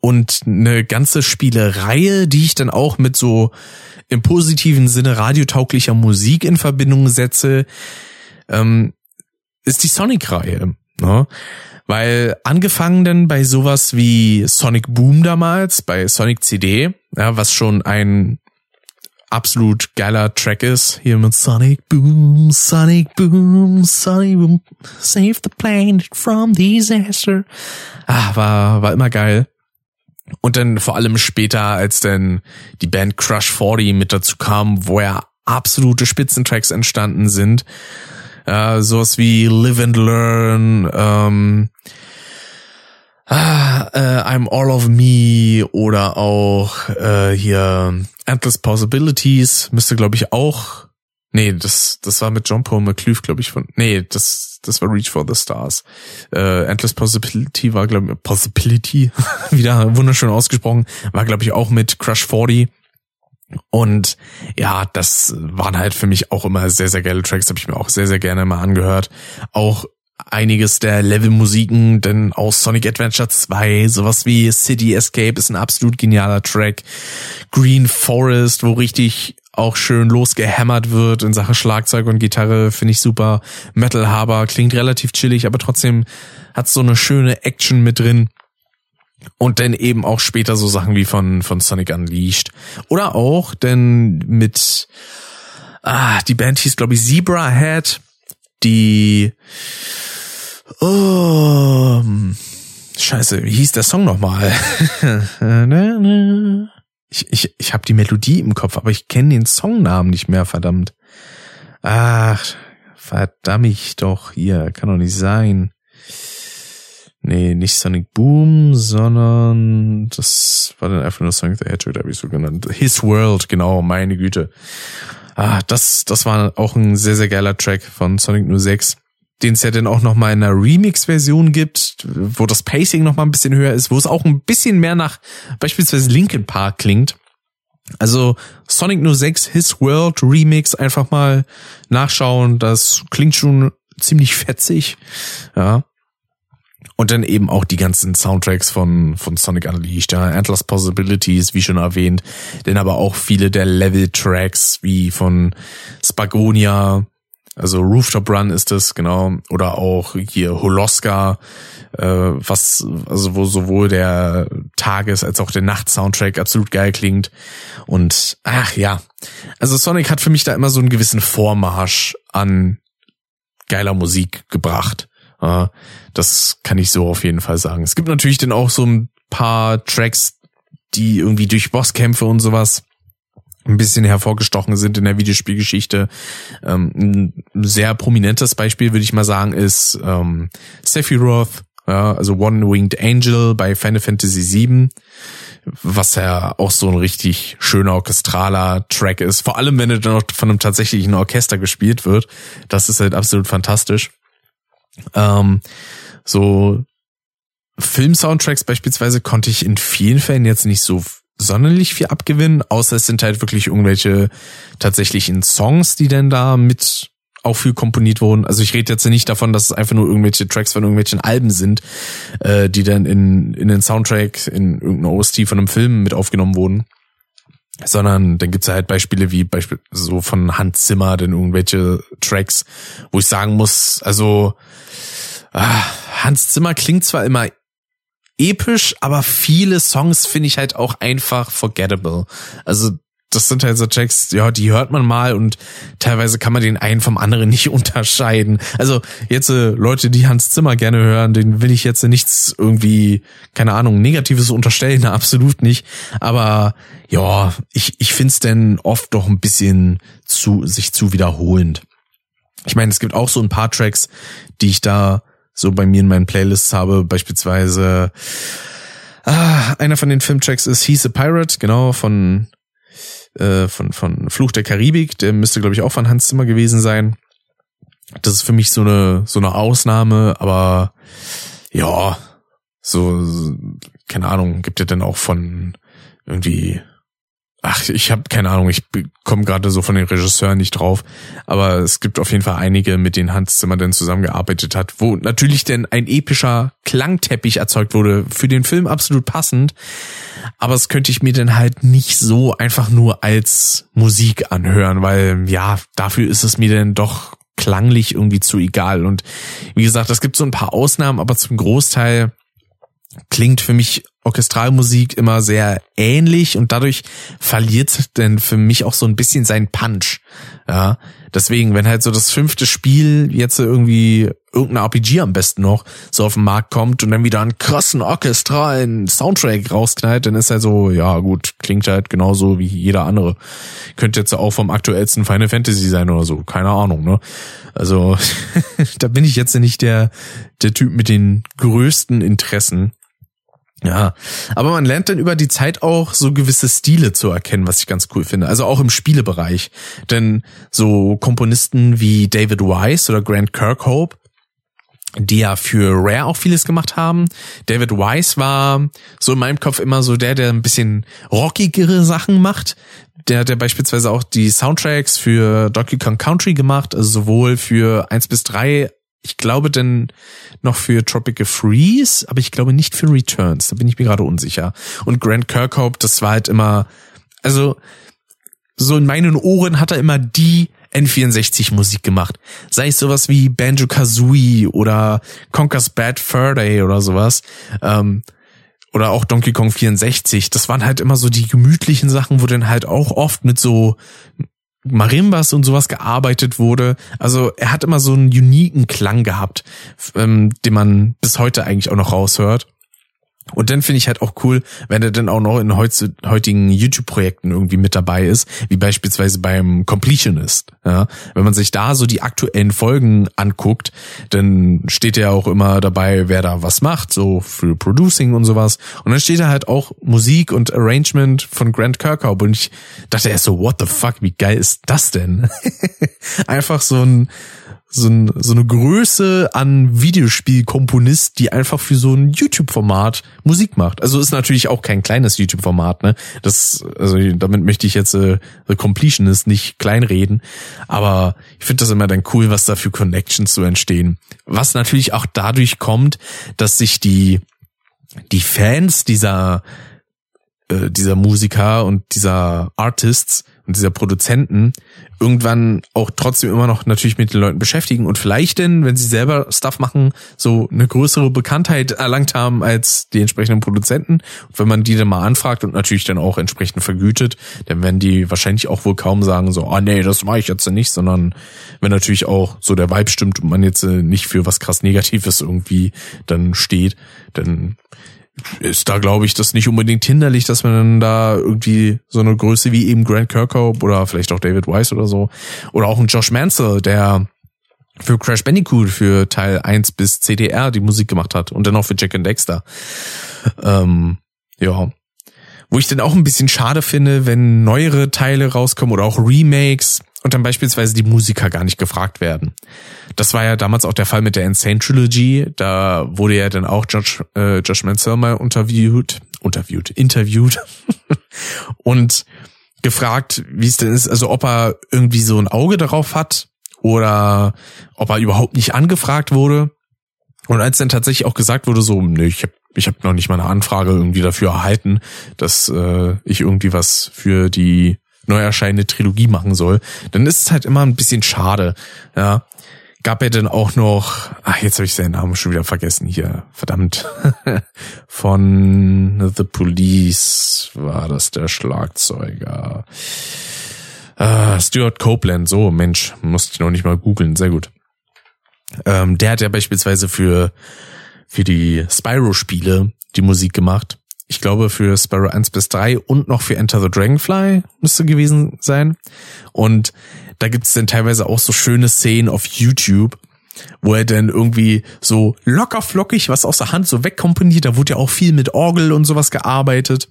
S1: Und eine ganze Spielereihe, die ich dann auch mit so im positiven Sinne radiotauglicher Musik in Verbindung setze, ähm, ist die Sonic-Reihe. Ne? Weil angefangen denn bei sowas wie Sonic Boom damals, bei Sonic CD, ja, was schon ein absolut geiler Track ist, hier mit Sonic Boom, Sonic Boom, Sonic Boom, save the planet from disaster. Ah, war, war immer geil. Und dann vor allem später, als dann die Band Crush 40 mit dazu kam, wo ja absolute Spitzentracks entstanden sind, äh, sowas wie Live and Learn, ähm, äh, I'm All of Me oder auch äh, hier Endless Possibilities müsste glaube ich auch Nee, das das war mit John Paul McClure, glaube ich von Nee, das das war Reach for the Stars. Äh, Endless Possibility war glaube ich Possibility wieder wunderschön ausgesprochen, war glaube ich auch mit Crush 40 und ja, das waren halt für mich auch immer sehr, sehr geile Tracks, habe ich mir auch sehr, sehr gerne mal angehört. Auch einiges der Levelmusiken, denn aus Sonic Adventure 2, sowas wie City Escape ist ein absolut genialer Track. Green Forest, wo richtig auch schön losgehämmert wird in Sache Schlagzeug und Gitarre, finde ich super. Metal Harbor klingt relativ chillig, aber trotzdem hat so eine schöne Action mit drin. Und dann eben auch später so Sachen wie von, von Sonic Unleashed. Oder auch denn mit, ah, die Band hieß, glaube ich, Zebra Head, die, oh, scheiße, wie hieß der Song nochmal? ich ich, ich habe die Melodie im Kopf, aber ich kenne den Songnamen nicht mehr, verdammt. Ach, verdammt doch, hier, kann doch nicht sein. Nee, nicht Sonic Boom, sondern das war dann einfach nur Sonic the Hedgehog, habe ich so genannt. His World, genau, meine Güte. Ah, das, das war auch ein sehr, sehr geiler Track von Sonic 06 den es ja dann auch noch mal in einer Remix-Version gibt, wo das Pacing noch mal ein bisschen höher ist, wo es auch ein bisschen mehr nach beispielsweise Linkin Park klingt. Also Sonic 06 His World Remix einfach mal nachschauen, das klingt schon ziemlich fetzig. Ja, und dann eben auch die ganzen Soundtracks von, von Sonic Unleashed, ja, Endless Possibilities, wie schon erwähnt, denn aber auch viele der Level-Tracks, wie von Spagonia, also Rooftop Run ist es, genau, oder auch hier Holoska, äh, was, also wo sowohl der Tages- als auch der Nacht-Soundtrack absolut geil klingt. Und ach ja, also Sonic hat für mich da immer so einen gewissen Vormarsch an geiler Musik gebracht. Das kann ich so auf jeden Fall sagen. Es gibt natürlich dann auch so ein paar Tracks, die irgendwie durch Bosskämpfe und sowas ein bisschen hervorgestochen sind in der Videospielgeschichte. Ähm, ein sehr prominentes Beispiel, würde ich mal sagen, ist ähm, Sephiroth, ja, also One-Winged Angel bei Final Fantasy VII, was ja auch so ein richtig schöner orchestraler Track ist. Vor allem, wenn er dann noch von einem tatsächlichen Orchester gespielt wird. Das ist halt absolut fantastisch. Ähm, so Film-Soundtracks beispielsweise konnte ich in vielen Fällen jetzt nicht so sonderlich viel abgewinnen, außer es sind halt wirklich irgendwelche tatsächlichen Songs, die denn da mit auch viel komponiert wurden. Also ich rede jetzt nicht davon, dass es einfach nur irgendwelche Tracks von irgendwelchen Alben sind, äh, die dann in, in den Soundtrack, in irgendeiner OST von einem Film mit aufgenommen wurden. Sondern dann gibt's halt Beispiele wie Beispiel so von Hans Zimmer, denn irgendwelche Tracks, wo ich sagen muss, also ah, Hans Zimmer klingt zwar immer episch, aber viele Songs finde ich halt auch einfach forgettable. Also das sind halt so Tracks, ja, die hört man mal und teilweise kann man den einen vom anderen nicht unterscheiden. Also jetzt äh, Leute, die Hans Zimmer gerne hören, den will ich jetzt nichts irgendwie, keine Ahnung, Negatives unterstellen, absolut nicht. Aber ja, ich, ich find's denn oft doch ein bisschen zu, sich zu wiederholend. Ich meine, es gibt auch so ein paar Tracks, die ich da so bei mir in meinen Playlists habe, beispielsweise ah, einer von den Filmtracks ist He's a Pirate, genau, von, äh, von, von Fluch der Karibik, der müsste, glaube ich, auch von Hans Zimmer gewesen sein. Das ist für mich so eine, so eine Ausnahme, aber ja, so, keine Ahnung, gibt ja dann auch von irgendwie Ach, ich habe keine Ahnung, ich komme gerade so von den Regisseuren nicht drauf, aber es gibt auf jeden Fall einige, mit denen Hans Zimmer denn zusammengearbeitet hat, wo natürlich denn ein epischer Klangteppich erzeugt wurde, für den Film absolut passend, aber das könnte ich mir dann halt nicht so einfach nur als Musik anhören, weil ja, dafür ist es mir denn doch klanglich irgendwie zu egal. Und wie gesagt, es gibt so ein paar Ausnahmen, aber zum Großteil klingt für mich Orchestralmusik immer sehr ähnlich und dadurch verliert denn für mich auch so ein bisschen seinen Punch. Ja, deswegen, wenn halt so das fünfte Spiel jetzt irgendwie irgendein RPG am besten noch so auf den Markt kommt und dann wieder einen krassen orchestralen Soundtrack rausknallt, dann ist halt so, ja gut, klingt halt genauso wie jeder andere. Könnte jetzt auch vom aktuellsten Final Fantasy sein oder so, keine Ahnung, ne? Also, da bin ich jetzt nicht der, der Typ mit den größten Interessen. Ja, aber man lernt dann über die Zeit auch so gewisse Stile zu erkennen, was ich ganz cool finde. Also auch im Spielebereich. Denn so Komponisten wie David Wise oder Grant Kirkhope, die ja für Rare auch vieles gemacht haben. David Wise war so in meinem Kopf immer so der, der ein bisschen rockigere Sachen macht. Der hat ja beispielsweise auch die Soundtracks für Donkey Kong Country gemacht, also sowohl für eins bis drei ich glaube denn noch für Tropical Freeze, aber ich glaube nicht für Returns. Da bin ich mir gerade unsicher. Und Grant Kirkhope, das war halt immer, also so in meinen Ohren hat er immer die N64 Musik gemacht. Sei es sowas wie Banjo Kazooie oder Conker's Bad Fur Day oder sowas. Ähm, oder auch Donkey Kong 64. Das waren halt immer so die gemütlichen Sachen, wo dann halt auch oft mit so Marimbas und sowas gearbeitet wurde. Also er hat immer so einen uniken Klang gehabt, ähm, den man bis heute eigentlich auch noch raushört. Und dann finde ich halt auch cool, wenn er dann auch noch in heutigen YouTube-Projekten irgendwie mit dabei ist, wie beispielsweise beim Completionist. Ja, wenn man sich da so die aktuellen Folgen anguckt, dann steht er auch immer dabei, wer da was macht, so für Producing und sowas. Und dann steht da halt auch Musik und Arrangement von Grant Kirkhope. Und ich dachte erst so, what the fuck, wie geil ist das denn? Einfach so ein so, ein, so eine Größe an Videospielkomponist, die einfach für so ein YouTube-Format Musik macht. Also ist natürlich auch kein kleines YouTube-Format, ne? Das, also damit möchte ich jetzt äh, The Completionist nicht kleinreden, aber ich finde das immer dann cool, was da für Connections so entstehen. Was natürlich auch dadurch kommt, dass sich die die Fans dieser äh, dieser Musiker und dieser Artists und dieser Produzenten irgendwann auch trotzdem immer noch natürlich mit den Leuten beschäftigen und vielleicht denn, wenn sie selber Stuff machen, so eine größere Bekanntheit erlangt haben als die entsprechenden Produzenten. Und wenn man die dann mal anfragt und natürlich dann auch entsprechend vergütet, dann werden die wahrscheinlich auch wohl kaum sagen so, ah nee, das mache ich jetzt nicht, sondern wenn natürlich auch so der Vibe stimmt und man jetzt äh, nicht für was krass Negatives irgendwie dann steht, dann ist da, glaube ich, das nicht unbedingt hinderlich, dass man dann da irgendwie so eine Größe wie eben Grant Kirkhope oder vielleicht auch David Weiss oder so oder auch ein Josh Mansell, der für Crash Bandicoot für Teil 1 bis CDR die Musik gemacht hat und dann auch für Jack and Dexter. Ähm, ja. Wo ich dann auch ein bisschen schade finde, wenn neuere Teile rauskommen oder auch Remakes, und dann beispielsweise die Musiker gar nicht gefragt werden. Das war ja damals auch der Fall mit der Insane Trilogy. Da wurde ja dann auch Josh, äh, Josh Mansell mal interviewt, interviewt, interviewt und gefragt, wie es denn ist, also ob er irgendwie so ein Auge darauf hat oder ob er überhaupt nicht angefragt wurde. Und als dann tatsächlich auch gesagt wurde, so, nö, ich habe ich hab noch nicht mal eine Anfrage irgendwie dafür erhalten, dass äh, ich irgendwie was für die neu erscheinende Trilogie machen soll, dann ist es halt immer ein bisschen schade. Ja, gab er denn auch noch, ach, jetzt habe ich seinen Namen schon wieder vergessen hier, verdammt, von The Police war das der Schlagzeuger. Uh, Stuart Copeland, so Mensch, musste ich noch nicht mal googeln, sehr gut. Ähm, der hat ja beispielsweise für, für die Spyro-Spiele die Musik gemacht ich glaube, für Sparrow 1 bis 3 und noch für Enter the Dragonfly müsste gewesen sein. Und da gibt's dann teilweise auch so schöne Szenen auf YouTube, wo er dann irgendwie so locker flockig was aus der Hand so wegkomponiert. Da wurde ja auch viel mit Orgel und sowas gearbeitet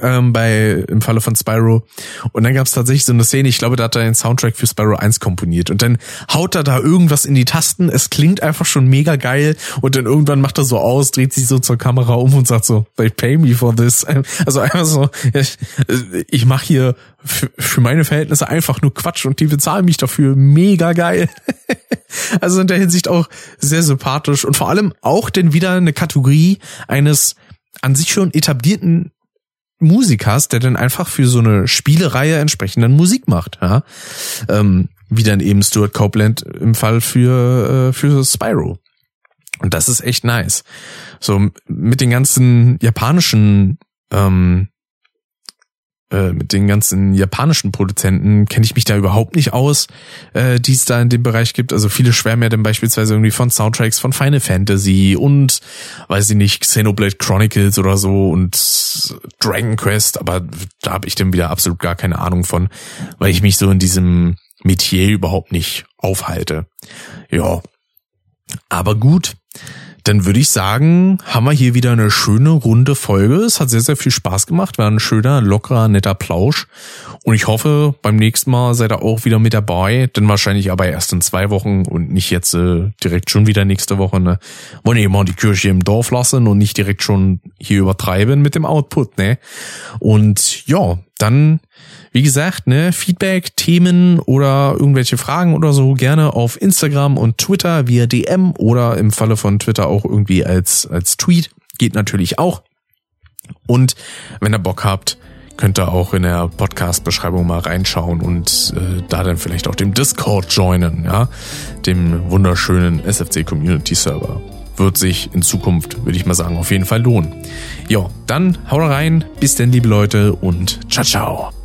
S1: ähm, bei im Falle von Spyro. Und dann gab es tatsächlich so eine Szene, ich glaube, da hat er den Soundtrack für Spyro 1 komponiert. Und dann haut er da irgendwas in die Tasten, es klingt einfach schon mega geil und dann irgendwann macht er so aus, dreht sich so zur Kamera um und sagt so, they pay me for this. Also einfach so, ich, ich mache hier für meine Verhältnisse einfach nur Quatsch und die bezahlen mich dafür. Mega geil. also in der Hinsicht auch sehr sympathisch und vor allem auch denn wieder eine Kategorie eines an sich schon etablierten Musik hast, der dann einfach für so eine Spielereihe entsprechenden Musik macht. Ja? Ähm, wie dann eben Stuart Copeland im Fall für, äh, für Spyro. Und das ist echt nice. So mit den ganzen japanischen ähm, äh, mit den ganzen japanischen Produzenten kenne ich mich da überhaupt nicht aus, äh, die es da in dem Bereich gibt. Also viele schwärmen ja dann beispielsweise irgendwie von Soundtracks von Final Fantasy und weiß ich nicht, Xenoblade Chronicles oder so und Dragon Quest, aber da habe ich dann wieder absolut gar keine Ahnung von, weil ich mich so in diesem Metier überhaupt nicht aufhalte. Ja. Aber gut dann würde ich sagen, haben wir hier wieder eine schöne runde Folge. Es hat sehr, sehr viel Spaß gemacht. War ein schöner, lockerer, netter Plausch. Und ich hoffe, beim nächsten Mal seid ihr auch wieder mit dabei. Denn wahrscheinlich aber erst in zwei Wochen und nicht jetzt äh, direkt schon wieder nächste Woche. Ne? Wollen wir mal die Kirche im Dorf lassen und nicht direkt schon hier übertreiben mit dem Output. Ne? Und ja, dann wie gesagt, ne, Feedback, Themen oder irgendwelche Fragen oder so gerne auf Instagram und Twitter via DM oder im Falle von Twitter auch irgendwie als, als Tweet. Geht natürlich auch. Und wenn ihr Bock habt, könnt ihr auch in der Podcast-Beschreibung mal reinschauen und äh, da dann vielleicht auch dem Discord joinen, ja, dem wunderschönen SFC Community Server. Wird sich in Zukunft, würde ich mal sagen, auf jeden Fall lohnen. Ja, dann haut rein, bis denn, liebe Leute, und ciao, ciao.